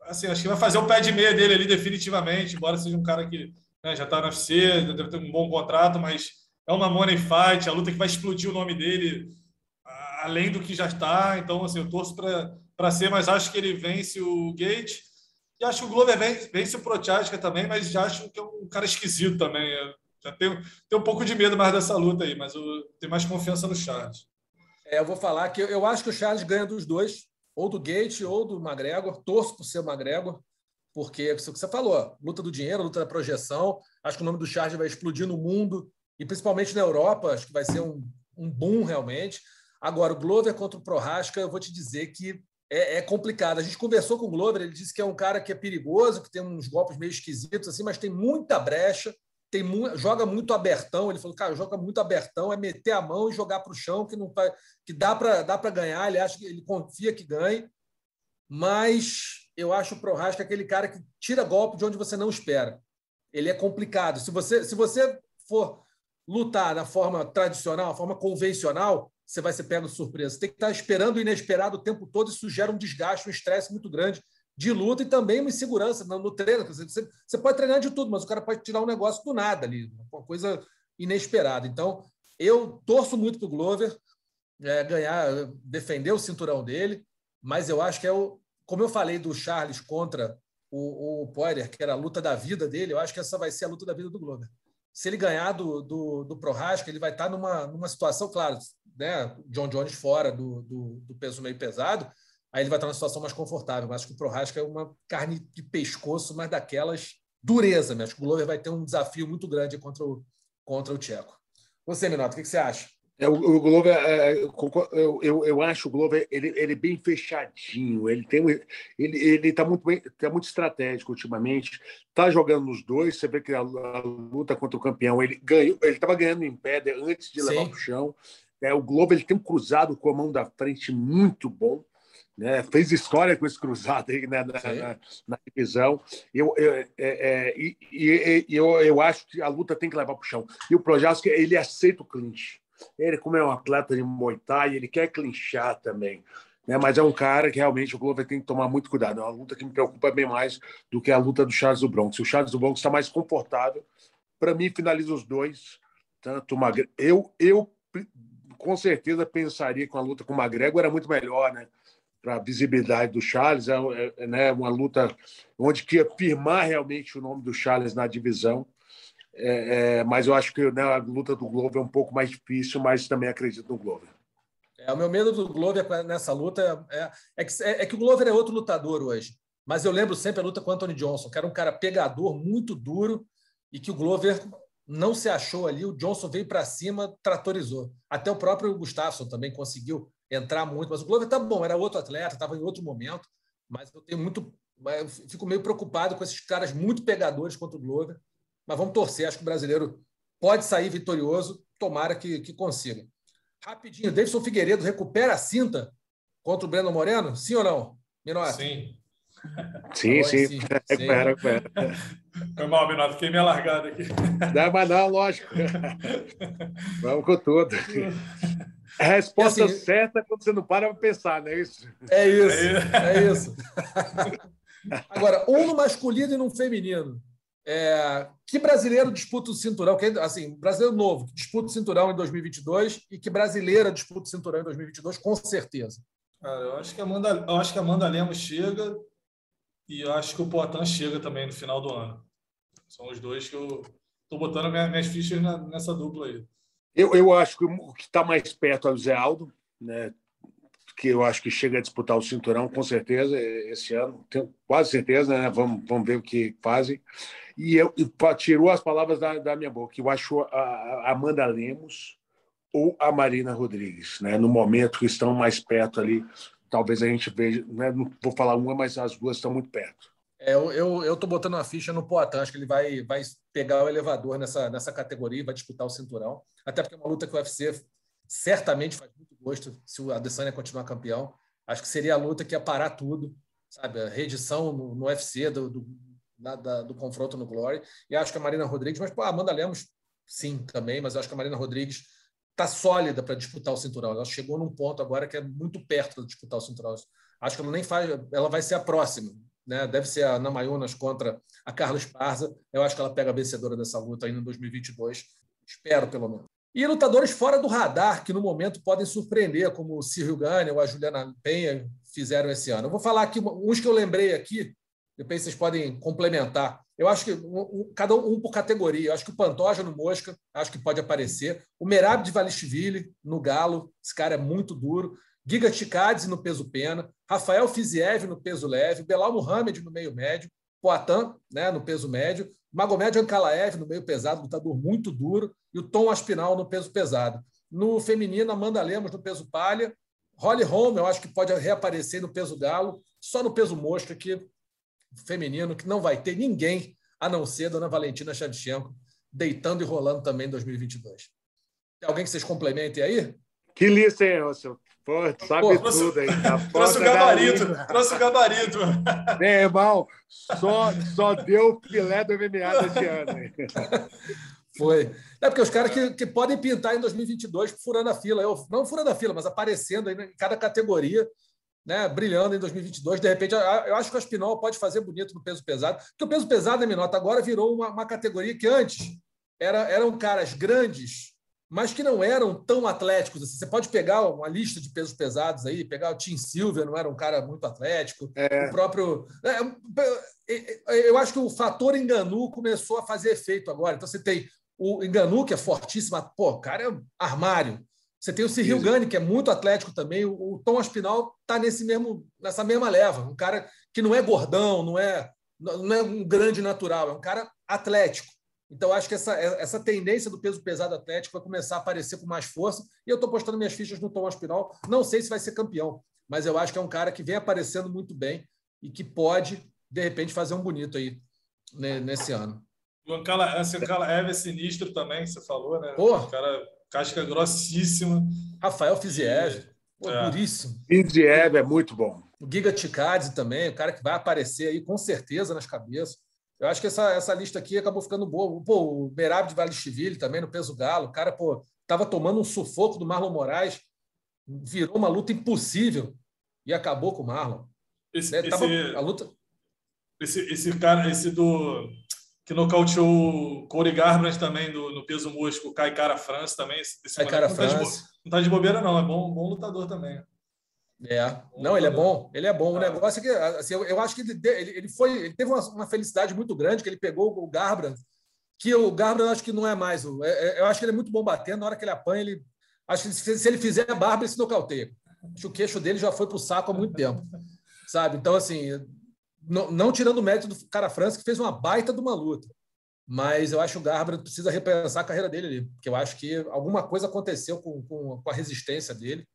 Assim, acho que vai fazer o pé de meia dele ali definitivamente, embora seja um cara que né, já está no UFC, deve ter um bom contrato, mas é uma money fight, a luta que vai explodir o nome dele além do que já está. Então, assim, eu torço para ser, mas acho que ele vence o Gate. E acho que o Glover vence, vence o Prochaska também, mas já acho que é um cara esquisito também. Eu já tenho, tenho um pouco de medo mais dessa luta aí, mas eu tenho mais confiança no Charles.
É, eu vou falar que eu, eu acho que o Charles ganha dos dois, ou do Gate ou do McGregor. Torço por ser o McGregor porque é isso que você falou, luta do dinheiro, luta da projeção. Acho que o nome do Charge vai explodir no mundo e principalmente na Europa. Acho que vai ser um, um boom realmente. Agora, o Glover contra o Prohaska, eu vou te dizer que é, é, complicado. A gente conversou com o Glover, ele disse que é um cara que é perigoso, que tem uns golpes meio esquisitos, assim, mas tem muita brecha, tem mu joga muito abertão. Ele falou, cara, joga muito abertão, é meter a mão e jogar para o chão, que não que dá para dá ganhar. Ele acha que ele confia que ganhe, mas eu acho o Prohaska aquele cara que tira golpe de onde você não espera. Ele é complicado. Se você, se você for lutar da forma tradicional, forma convencional, você vai ser pego de surpresa. Você tem que estar esperando o inesperado o tempo todo, isso gera um desgaste, um estresse muito grande de luta e também uma insegurança no, no treino. Você, você pode treinar de tudo, mas o cara pode tirar um negócio do nada ali, uma coisa inesperada. Então, eu torço muito para o Glover é, ganhar, defender o cinturão dele, mas eu acho que é o, como eu falei do Charles contra o, o Poirier, que era a luta da vida dele, eu acho que essa vai ser a luta da vida do Glover. Se ele ganhar do, do, do Prohaska, ele vai estar numa, numa situação, claro, né, John Jones fora do, do, do peso meio pesado, aí ele vai estar numa situação mais confortável. Mas acho que o Prohaska é uma carne de pescoço, mas daquelas dureza. Mas acho que o Glover vai ter um desafio muito grande contra o, contra o Tcheco. Você, Minota, o que, que você acha?
É, o, o Glover, é, é eu, eu, eu acho o Glover ele, ele bem fechadinho. Ele tem ele ele está muito bem, tá muito estratégico ultimamente. Está jogando nos dois. Você vê que a, a, luta contra o campeão ele ganhou. Ele estava ganhando em pé antes de levar para o chão. É, o Glover ele tem um cruzado com a mão da frente muito bom. Né? Fez história com esse cruzado aí né? na, na, na, divisão. Eu, eu, é, é, e, e, eu, eu acho que a luta tem que levar para o chão. E o Projaski, ele aceita o clinch. Ele, como é um atleta de Muay Thai, ele quer clinchar também. Né? Mas é um cara que realmente o Glover tem que tomar muito cuidado. É uma luta que me preocupa bem mais do que a luta do Charles do Bronx. O Charles do Bronx está mais confortável. Para mim, finaliza os dois. Tanto o eu, eu com certeza pensaria que uma luta com o McGregor era muito melhor, né? Para a visibilidade do Charles, é, é né, uma luta onde que ia firmar realmente o nome do Charles na divisão. É, é, mas eu acho que né, a luta do Glover é um pouco mais difícil, mas também acredito no Glover.
É, o meu medo do Glover nessa luta é, é, que, é, é que o Glover é outro lutador hoje. Mas eu lembro sempre a luta com o Anthony Johnson, que era um cara pegador, muito duro, e que o Glover não se achou ali. O Johnson veio para cima, tratorizou. Até o próprio Gustafsson também conseguiu entrar muito. Mas o Glover tá bom, era outro atleta, estava em outro momento. Mas eu tenho muito. Eu fico meio preocupado com esses caras muito pegadores contra o Glover mas vamos torcer. Acho que o brasileiro pode sair vitorioso, tomara que, que consiga. Rapidinho, Davidson Figueiredo recupera a cinta contra o Breno Moreno? Sim ou não?
Minota? Sim.
Sim, sim. sim. Recupera,
recupera. Foi mal, Minota, fiquei meio largado aqui.
Não, mas não, lógico. Vamos com tudo. A resposta assim, certa é quando você não para para pensar, não é isso?
É isso, é isso. Agora, um no masculino e no feminino. É, que brasileiro disputa o cinturão? Que, assim, brasileiro novo, que disputa o cinturão em 2022 e que brasileira disputa o cinturão em 2022, com certeza.
Cara, eu acho que a Amanda, eu acho que a Amanda Lemos chega e eu acho que o Poitin chega também no final do ano. São os dois que eu estou botando minhas fichas nessa dupla aí.
Eu, eu acho que o que está mais perto é o Zé Aldo, né? que eu acho que chega a disputar o cinturão, com certeza, esse ano. Tenho quase certeza, né? Vamos, vamos ver o que fazem. E eu e tirou as palavras da, da minha boca. Eu acho a, Amanda Lemos ou a Marina Rodrigues, né? No momento que estão mais perto ali, talvez a gente veja, né? não vou falar uma, mas as duas estão muito perto.
É, eu estou eu, botando uma ficha no Poitin, acho que ele vai, vai pegar o elevador nessa, nessa categoria, vai disputar o cinturão. Até porque é uma luta que o UFC certamente faz muito gosto se o Adesanya continuar campeão. Acho que seria a luta que ia parar tudo, sabe? A reedição no, no UFC do, do, da, do confronto no Glory. E acho que a Marina Rodrigues, mas pô, a Amanda Lemos, sim, também, mas acho que a Marina Rodrigues está sólida para disputar o cinturão. Ela chegou num ponto agora que é muito perto de disputar o cinturão. Acho que ela nem faz, ela vai ser a próxima. Né? Deve ser a Namayunas contra a Carla Esparza. Eu acho que ela pega a vencedora dessa luta ainda em 2022. Espero, pelo menos. E lutadores fora do radar, que no momento podem surpreender, como o Cyril Gane ou a Juliana Penha fizeram esse ano. Eu vou falar aqui uns que eu lembrei aqui, depois vocês podem complementar. Eu acho que um, cada um por categoria. Eu acho que o Pantoja no Mosca, acho que pode aparecer. O Merab de Valishvili no Galo, esse cara é muito duro. Giga Chikadze no peso pena. Rafael Fiziev no peso leve. Belal Muhammad no meio médio. Poatan né, no peso médio. Magomed Ankalaev no meio pesado, lutador muito duro, e o Tom Aspinal no peso pesado. No feminino, Amanda Lemos no peso palha, Holly Holm, eu acho que pode reaparecer no peso galo, só no peso mosca, que feminino, que não vai ter ninguém a não ser Dona Valentina Shevchenko, deitando e rolando também em 2022. Tem alguém que vocês complementem aí?
Que lista, hein, Russell? Pô, sabe Pô, trouxe, tudo aí. Tá
trouxe o gabarito, trouxe o gabarito.
Meu irmão, só, só deu filé do MMA desse ano.
Foi. É porque os caras que, que podem pintar em 2022 furando a fila. Eu, não furando a fila, mas aparecendo aí em cada categoria, né, brilhando em 2022. De repente, eu acho que o Aspinol pode fazer bonito no peso pesado. Porque o peso pesado, né, Minota, agora virou uma, uma categoria que antes era, eram caras grandes mas que não eram tão atléticos. Assim. Você pode pegar uma lista de pesos pesados aí, pegar o Tim Silver, não era um cara muito atlético. É. O próprio. É, é, é, eu acho que o fator Enganu começou a fazer efeito agora. Então você tem o Enganu, que é fortíssimo, pô, o cara é armário. Você tem o Cyril Gane, que é muito atlético também. O Tom Aspinal está nesse mesmo, nessa mesma leva. Um cara que não é gordão, não é, não é um grande natural, é um cara atlético. Então, acho que essa, essa tendência do peso pesado atlético vai começar a aparecer com mais força. E eu estou postando minhas fichas no Tom Aspinal. Não sei se vai ser campeão, mas eu acho que é um cara que vem aparecendo muito bem e que pode, de repente, fazer um bonito aí né, nesse ano.
O Ancala, esse Ancala é sinistro também, que você falou, né? Pô. O cara, casca grossíssima.
Rafael Fiziev, é. duríssimo.
Fiziev é muito bom.
O Giga Ticadze também, o cara que vai aparecer aí com certeza nas cabeças. Eu acho que essa, essa lista aqui acabou ficando boa. Pô, o Merab de Valishvili também no peso galo. O cara, pô, tava tomando um sufoco do Marlon Moraes. Virou uma luta impossível e acabou com o Marlon.
Esse, né? Tava, esse, a luta... esse, esse cara, esse do que nocauteou o Corey Garbrandt também do, no peso mosco, o Kai Cara France também.
Kai Cara
não
France.
Tá de, não tá de bobeira, não. É bom, bom lutador também.
É, não, ele é bom, ele é bom. O ah. negócio é que assim, eu, eu acho que ele, ele, foi, ele teve uma, uma, felicidade muito grande que ele pegou o Garbrandt, que o Garbrandt acho que não é mais. É, é, eu acho que ele é muito bom batendo, na hora que ele apanha, ele acho que se, se ele fizer a barba, ele se nocauteia. Acho que o queixo dele já foi para o saco há muito tempo, sabe? Então, assim, não, não tirando o mérito do cara França, que fez uma baita de uma luta, mas eu acho que o Garbrandt precisa repensar a carreira dele ali, porque eu acho que alguma coisa aconteceu com, com, com a resistência dele,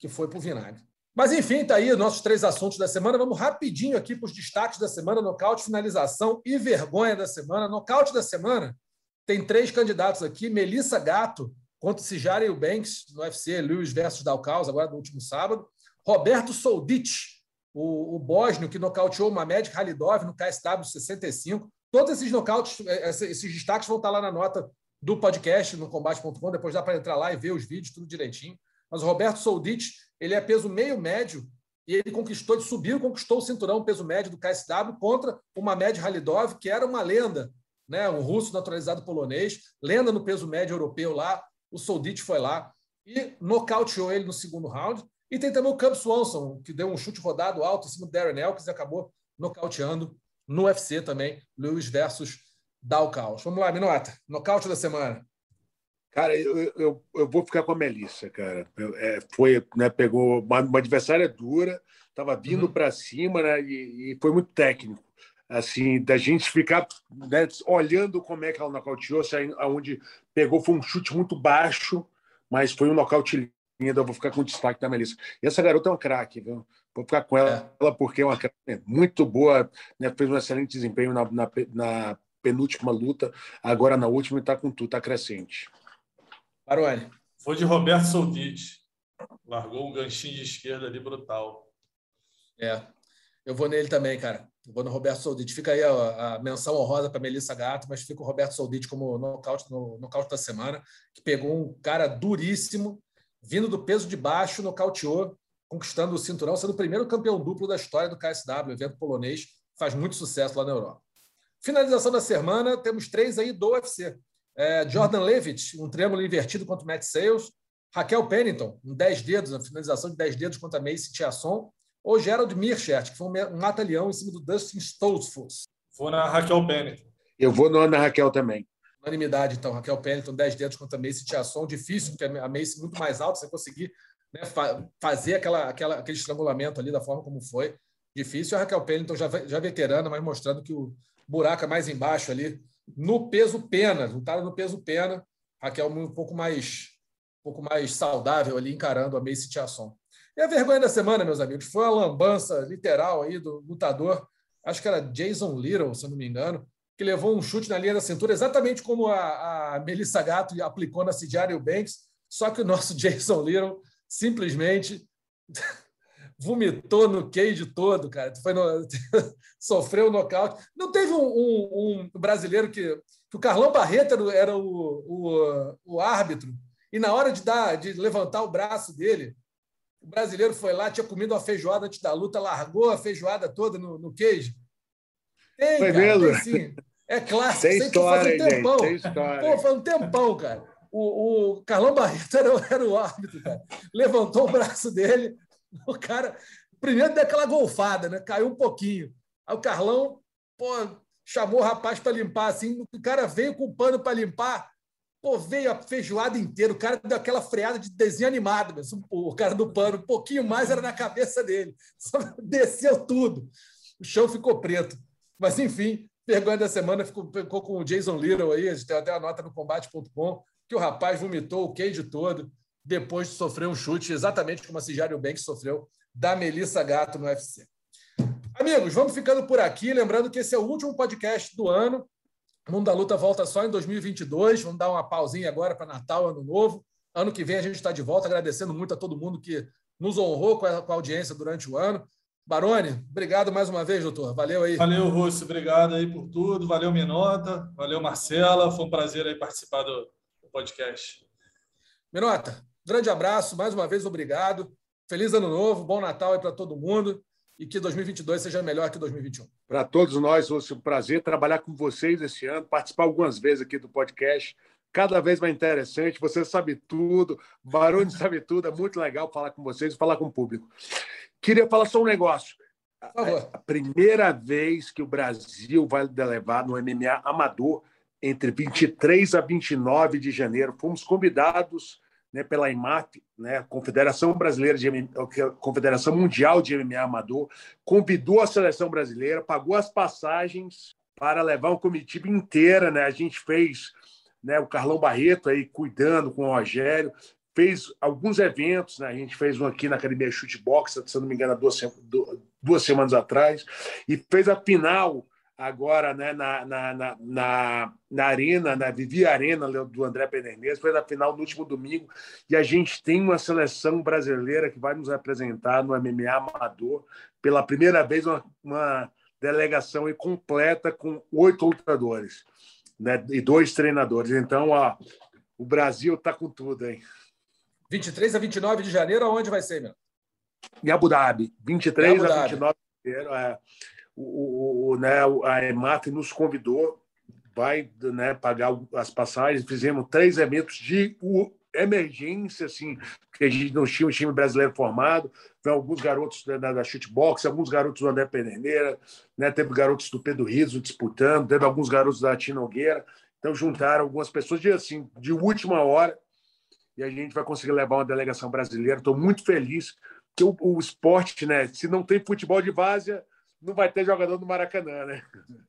que foi para o vinagre. Mas, enfim, tá aí os nossos três assuntos da semana. Vamos rapidinho aqui para os destaques da semana: nocaute, finalização e vergonha da semana. Nocaute da semana tem três candidatos aqui: Melissa Gato contra Cijara Banks no UFC, Lewis versus Dalcaus, agora no último sábado. Roberto Soldic, o, o bósnio que nocauteou o Mamed Khalidov no KSW 65. Todos esses nocautes, é, esses destaques vão estar lá na nota do podcast no combate.com. Depois dá para entrar lá e ver os vídeos, tudo direitinho. Mas o Roberto Soldic ele é peso meio médio e ele conquistou, ele subiu conquistou o cinturão peso médio do KSW contra o Mamed Halidov, que era uma lenda, né? um russo naturalizado polonês, lenda no peso médio europeu lá. O Soldit foi lá e nocauteou ele no segundo round. E tem também o Cub Swanson, que deu um chute rodado alto em cima do Darren Elkins e acabou nocauteando no UFC também, Lewis versus Dalcaus. Vamos lá, Minota, nocaute da semana.
Cara, eu, eu, eu vou ficar com a Melissa, cara. É, foi, né, pegou uma, uma adversária dura, estava vindo uhum. para cima, né, e, e, foi muito técnico. Assim, da gente ficar né, olhando como é que ela nocauteou, aonde pegou foi um chute muito baixo, mas foi um nocaute Eu vou ficar com o destaque da Melissa. E essa garota é um craque, viu? Vou ficar com ela, é. porque é uma muito boa, né, fez um excelente desempenho na, na, na penúltima luta, agora na última está com tudo, está crescente.
Baroni.
Foi de Roberto Soldite. Largou um ganchinho de esquerda ali brutal.
É. Eu vou nele também, cara. Eu vou no Roberto Soldite. Fica aí a, a menção honrosa para Melissa Gato, mas fica o Roberto Soldite como nocaute, no nocaute da semana, que pegou um cara duríssimo, vindo do peso de baixo, nocauteou, conquistando o cinturão, sendo o primeiro campeão duplo da história do KSW, evento polonês, faz muito sucesso lá na Europa. Finalização da semana, temos três aí do UFC. É, Jordan Levitt, um triângulo invertido contra o Matt Sales. Raquel Pennington, um 10 dedos, uma finalização de 10 dedos contra a Macy Tiasson. Ou Gerald Mirchert, que foi um mata-leão em cima do Dustin Stoltzfus.
Vou na Raquel Pennington.
Eu vou na Raquel também.
Unanimidade, então. Raquel Pennington, 10 dedos contra a Macy Tiasson. Difícil, porque a Macy muito mais alta, você conseguir né, fa fazer aquela, aquela, aquele estrangulamento ali da forma como foi. Difícil. A Raquel Pennington já, já veterana, mas mostrando que o buraco é mais embaixo ali no peso pena, lutaram no peso pena. Raquel um pouco mais um pouco mais saudável ali encarando a Macy Tiasson. E a vergonha da semana, meus amigos, foi a lambança literal aí do lutador, acho que era Jason Little, se não me engano, que levou um chute na linha da cintura, exatamente como a, a Melissa Gato aplicou na Cidiário Banks, só que o nosso Jason Little simplesmente vomitou no cage todo, cara. Foi no... Sofreu nocaute. Não teve um, um, um, brasileiro que, que o Carlão Barreto era o, o, o árbitro, e na hora de, dar, de levantar o braço dele, o brasileiro foi lá, tinha comido uma feijoada antes da luta, largou a feijoada toda no, no queijo. Tem, foi cara, mesmo? Tem, sim. É clássico.
Tem história,
faz um tempão.
Gente, tem história.
Pô, faz um tempão, cara. O, o Carlão Barreto era, era o árbitro, cara. Levantou o braço dele, o cara primeiro deu aquela golfada, né? Caiu um pouquinho. Aí o Carlão, pô, chamou o rapaz para limpar assim, o cara veio com o pano para limpar, pô, veio a feijoada inteira, o cara deu aquela freada de desenho animado, mesmo, o cara do pano, um pouquinho mais era na cabeça dele. Só desceu tudo. O chão ficou preto. Mas enfim, vergonha da semana ficou, ficou com o Jason Little aí, a gente tem até a nota no combate.com, que o rapaz vomitou o cage todo depois de sofrer um chute, exatamente como a Cijário Banks sofreu da Melissa Gato no UFC. Amigos, vamos ficando por aqui. Lembrando que esse é o último podcast do ano. O Mundo da Luta volta só em 2022. Vamos dar uma pausinha agora para Natal, Ano Novo. Ano que vem a gente está de volta, agradecendo muito a todo mundo que nos honrou com a, com a audiência durante o ano. Baroni, obrigado mais uma vez, doutor. Valeu aí.
Valeu, Russo. Obrigado aí por tudo. Valeu, Minota. Valeu, Marcela. Foi um prazer aí participar do, podcast.
Minota, grande abraço. Mais uma vez, obrigado. Feliz Ano Novo. Bom Natal aí para todo mundo e que 2022 seja melhor que 2021.
Para todos nós, foi um prazer trabalhar com vocês esse ano, participar algumas vezes aqui do podcast. Cada vez mais interessante, você sabe tudo, Barone sabe tudo, é muito legal falar com vocês e falar com o público. Queria falar só um negócio. A primeira vez que o Brasil vai levar no MMA amador entre 23 a 29 de janeiro. Fomos convidados né, pela IMAP, né, Confederação Brasileira de Confederação Mundial de MMA Amador, convidou a seleção brasileira, pagou as passagens para levar uma comitiva inteira, né? A gente fez, né, o Carlão Barreto aí cuidando com o Rogério, fez alguns eventos, né? A gente fez um aqui na Academia Chute Box, se não me engano, duas, duas semanas atrás, e fez a final agora né, na, na, na, na, na Arena, na Vivi Arena do André Pederneiras, foi na final no último domingo, e a gente tem uma seleção brasileira que vai nos apresentar no MMA Amador, pela primeira vez uma, uma delegação completa com oito lutadores né, e dois treinadores. Então, ó, o Brasil está com tudo, hein?
23 a 29 de janeiro, aonde vai ser, meu?
em Abu Dhabi, 23 Abu a 29 de fevereiro. É, o, o, né, a EMAF nos convidou, vai né, pagar as passagens. Fizemos três eventos de emergência, assim, porque a gente não tinha um time brasileiro formado. Tem alguns garotos da, da chutebox, alguns garotos do André Pedreira, né? teve garotos do Pedro Riso disputando, teve alguns garotos da Tina Nogueira. Então, juntaram algumas pessoas de, assim, de última hora e a gente vai conseguir levar uma delegação brasileira. Estou muito feliz que o, o, esporte, né? Se não tem futebol de várzea, não vai ter jogador no Maracanã, né?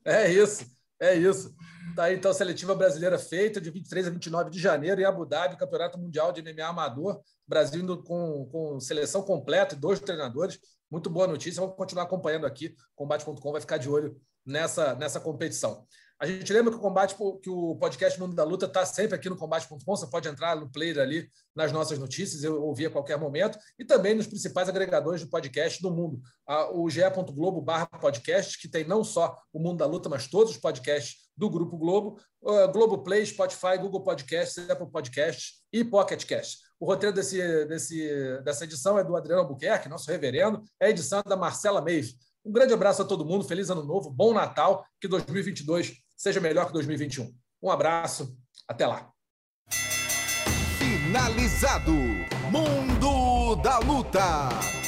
É isso, é isso. Tá aí, então, a seletiva brasileira feita de 23 a 29 de janeiro em Abu Dhabi, Campeonato Mundial de MMA Amador. Brasil indo com, com seleção completa e dois treinadores. Muito boa notícia. Vamos continuar acompanhando aqui. Combate.com vai ficar de olho nessa, nessa competição. A gente lembra que o combate, que o podcast Mundo da Luta está sempre aqui no combate.com. Você pode entrar no player ali nas nossas notícias, eu ouvir a qualquer momento, e também nos principais agregadores de podcast do mundo. O ge.globo barra podcast, que tem não só o Mundo da Luta, mas todos os podcasts do Grupo Globo, Globo Play, Spotify, Google Podcasts, Apple Podcasts e Pocket Cast. O roteiro desse, desse, dessa edição é do Adriano Albuquerque, nosso reverendo, é a edição da Marcela Meive. Um grande abraço a todo mundo, feliz ano novo, bom Natal, que 2022 seja melhor que 2021. Um abraço, até lá.
Finalizado. Mundo da Luta.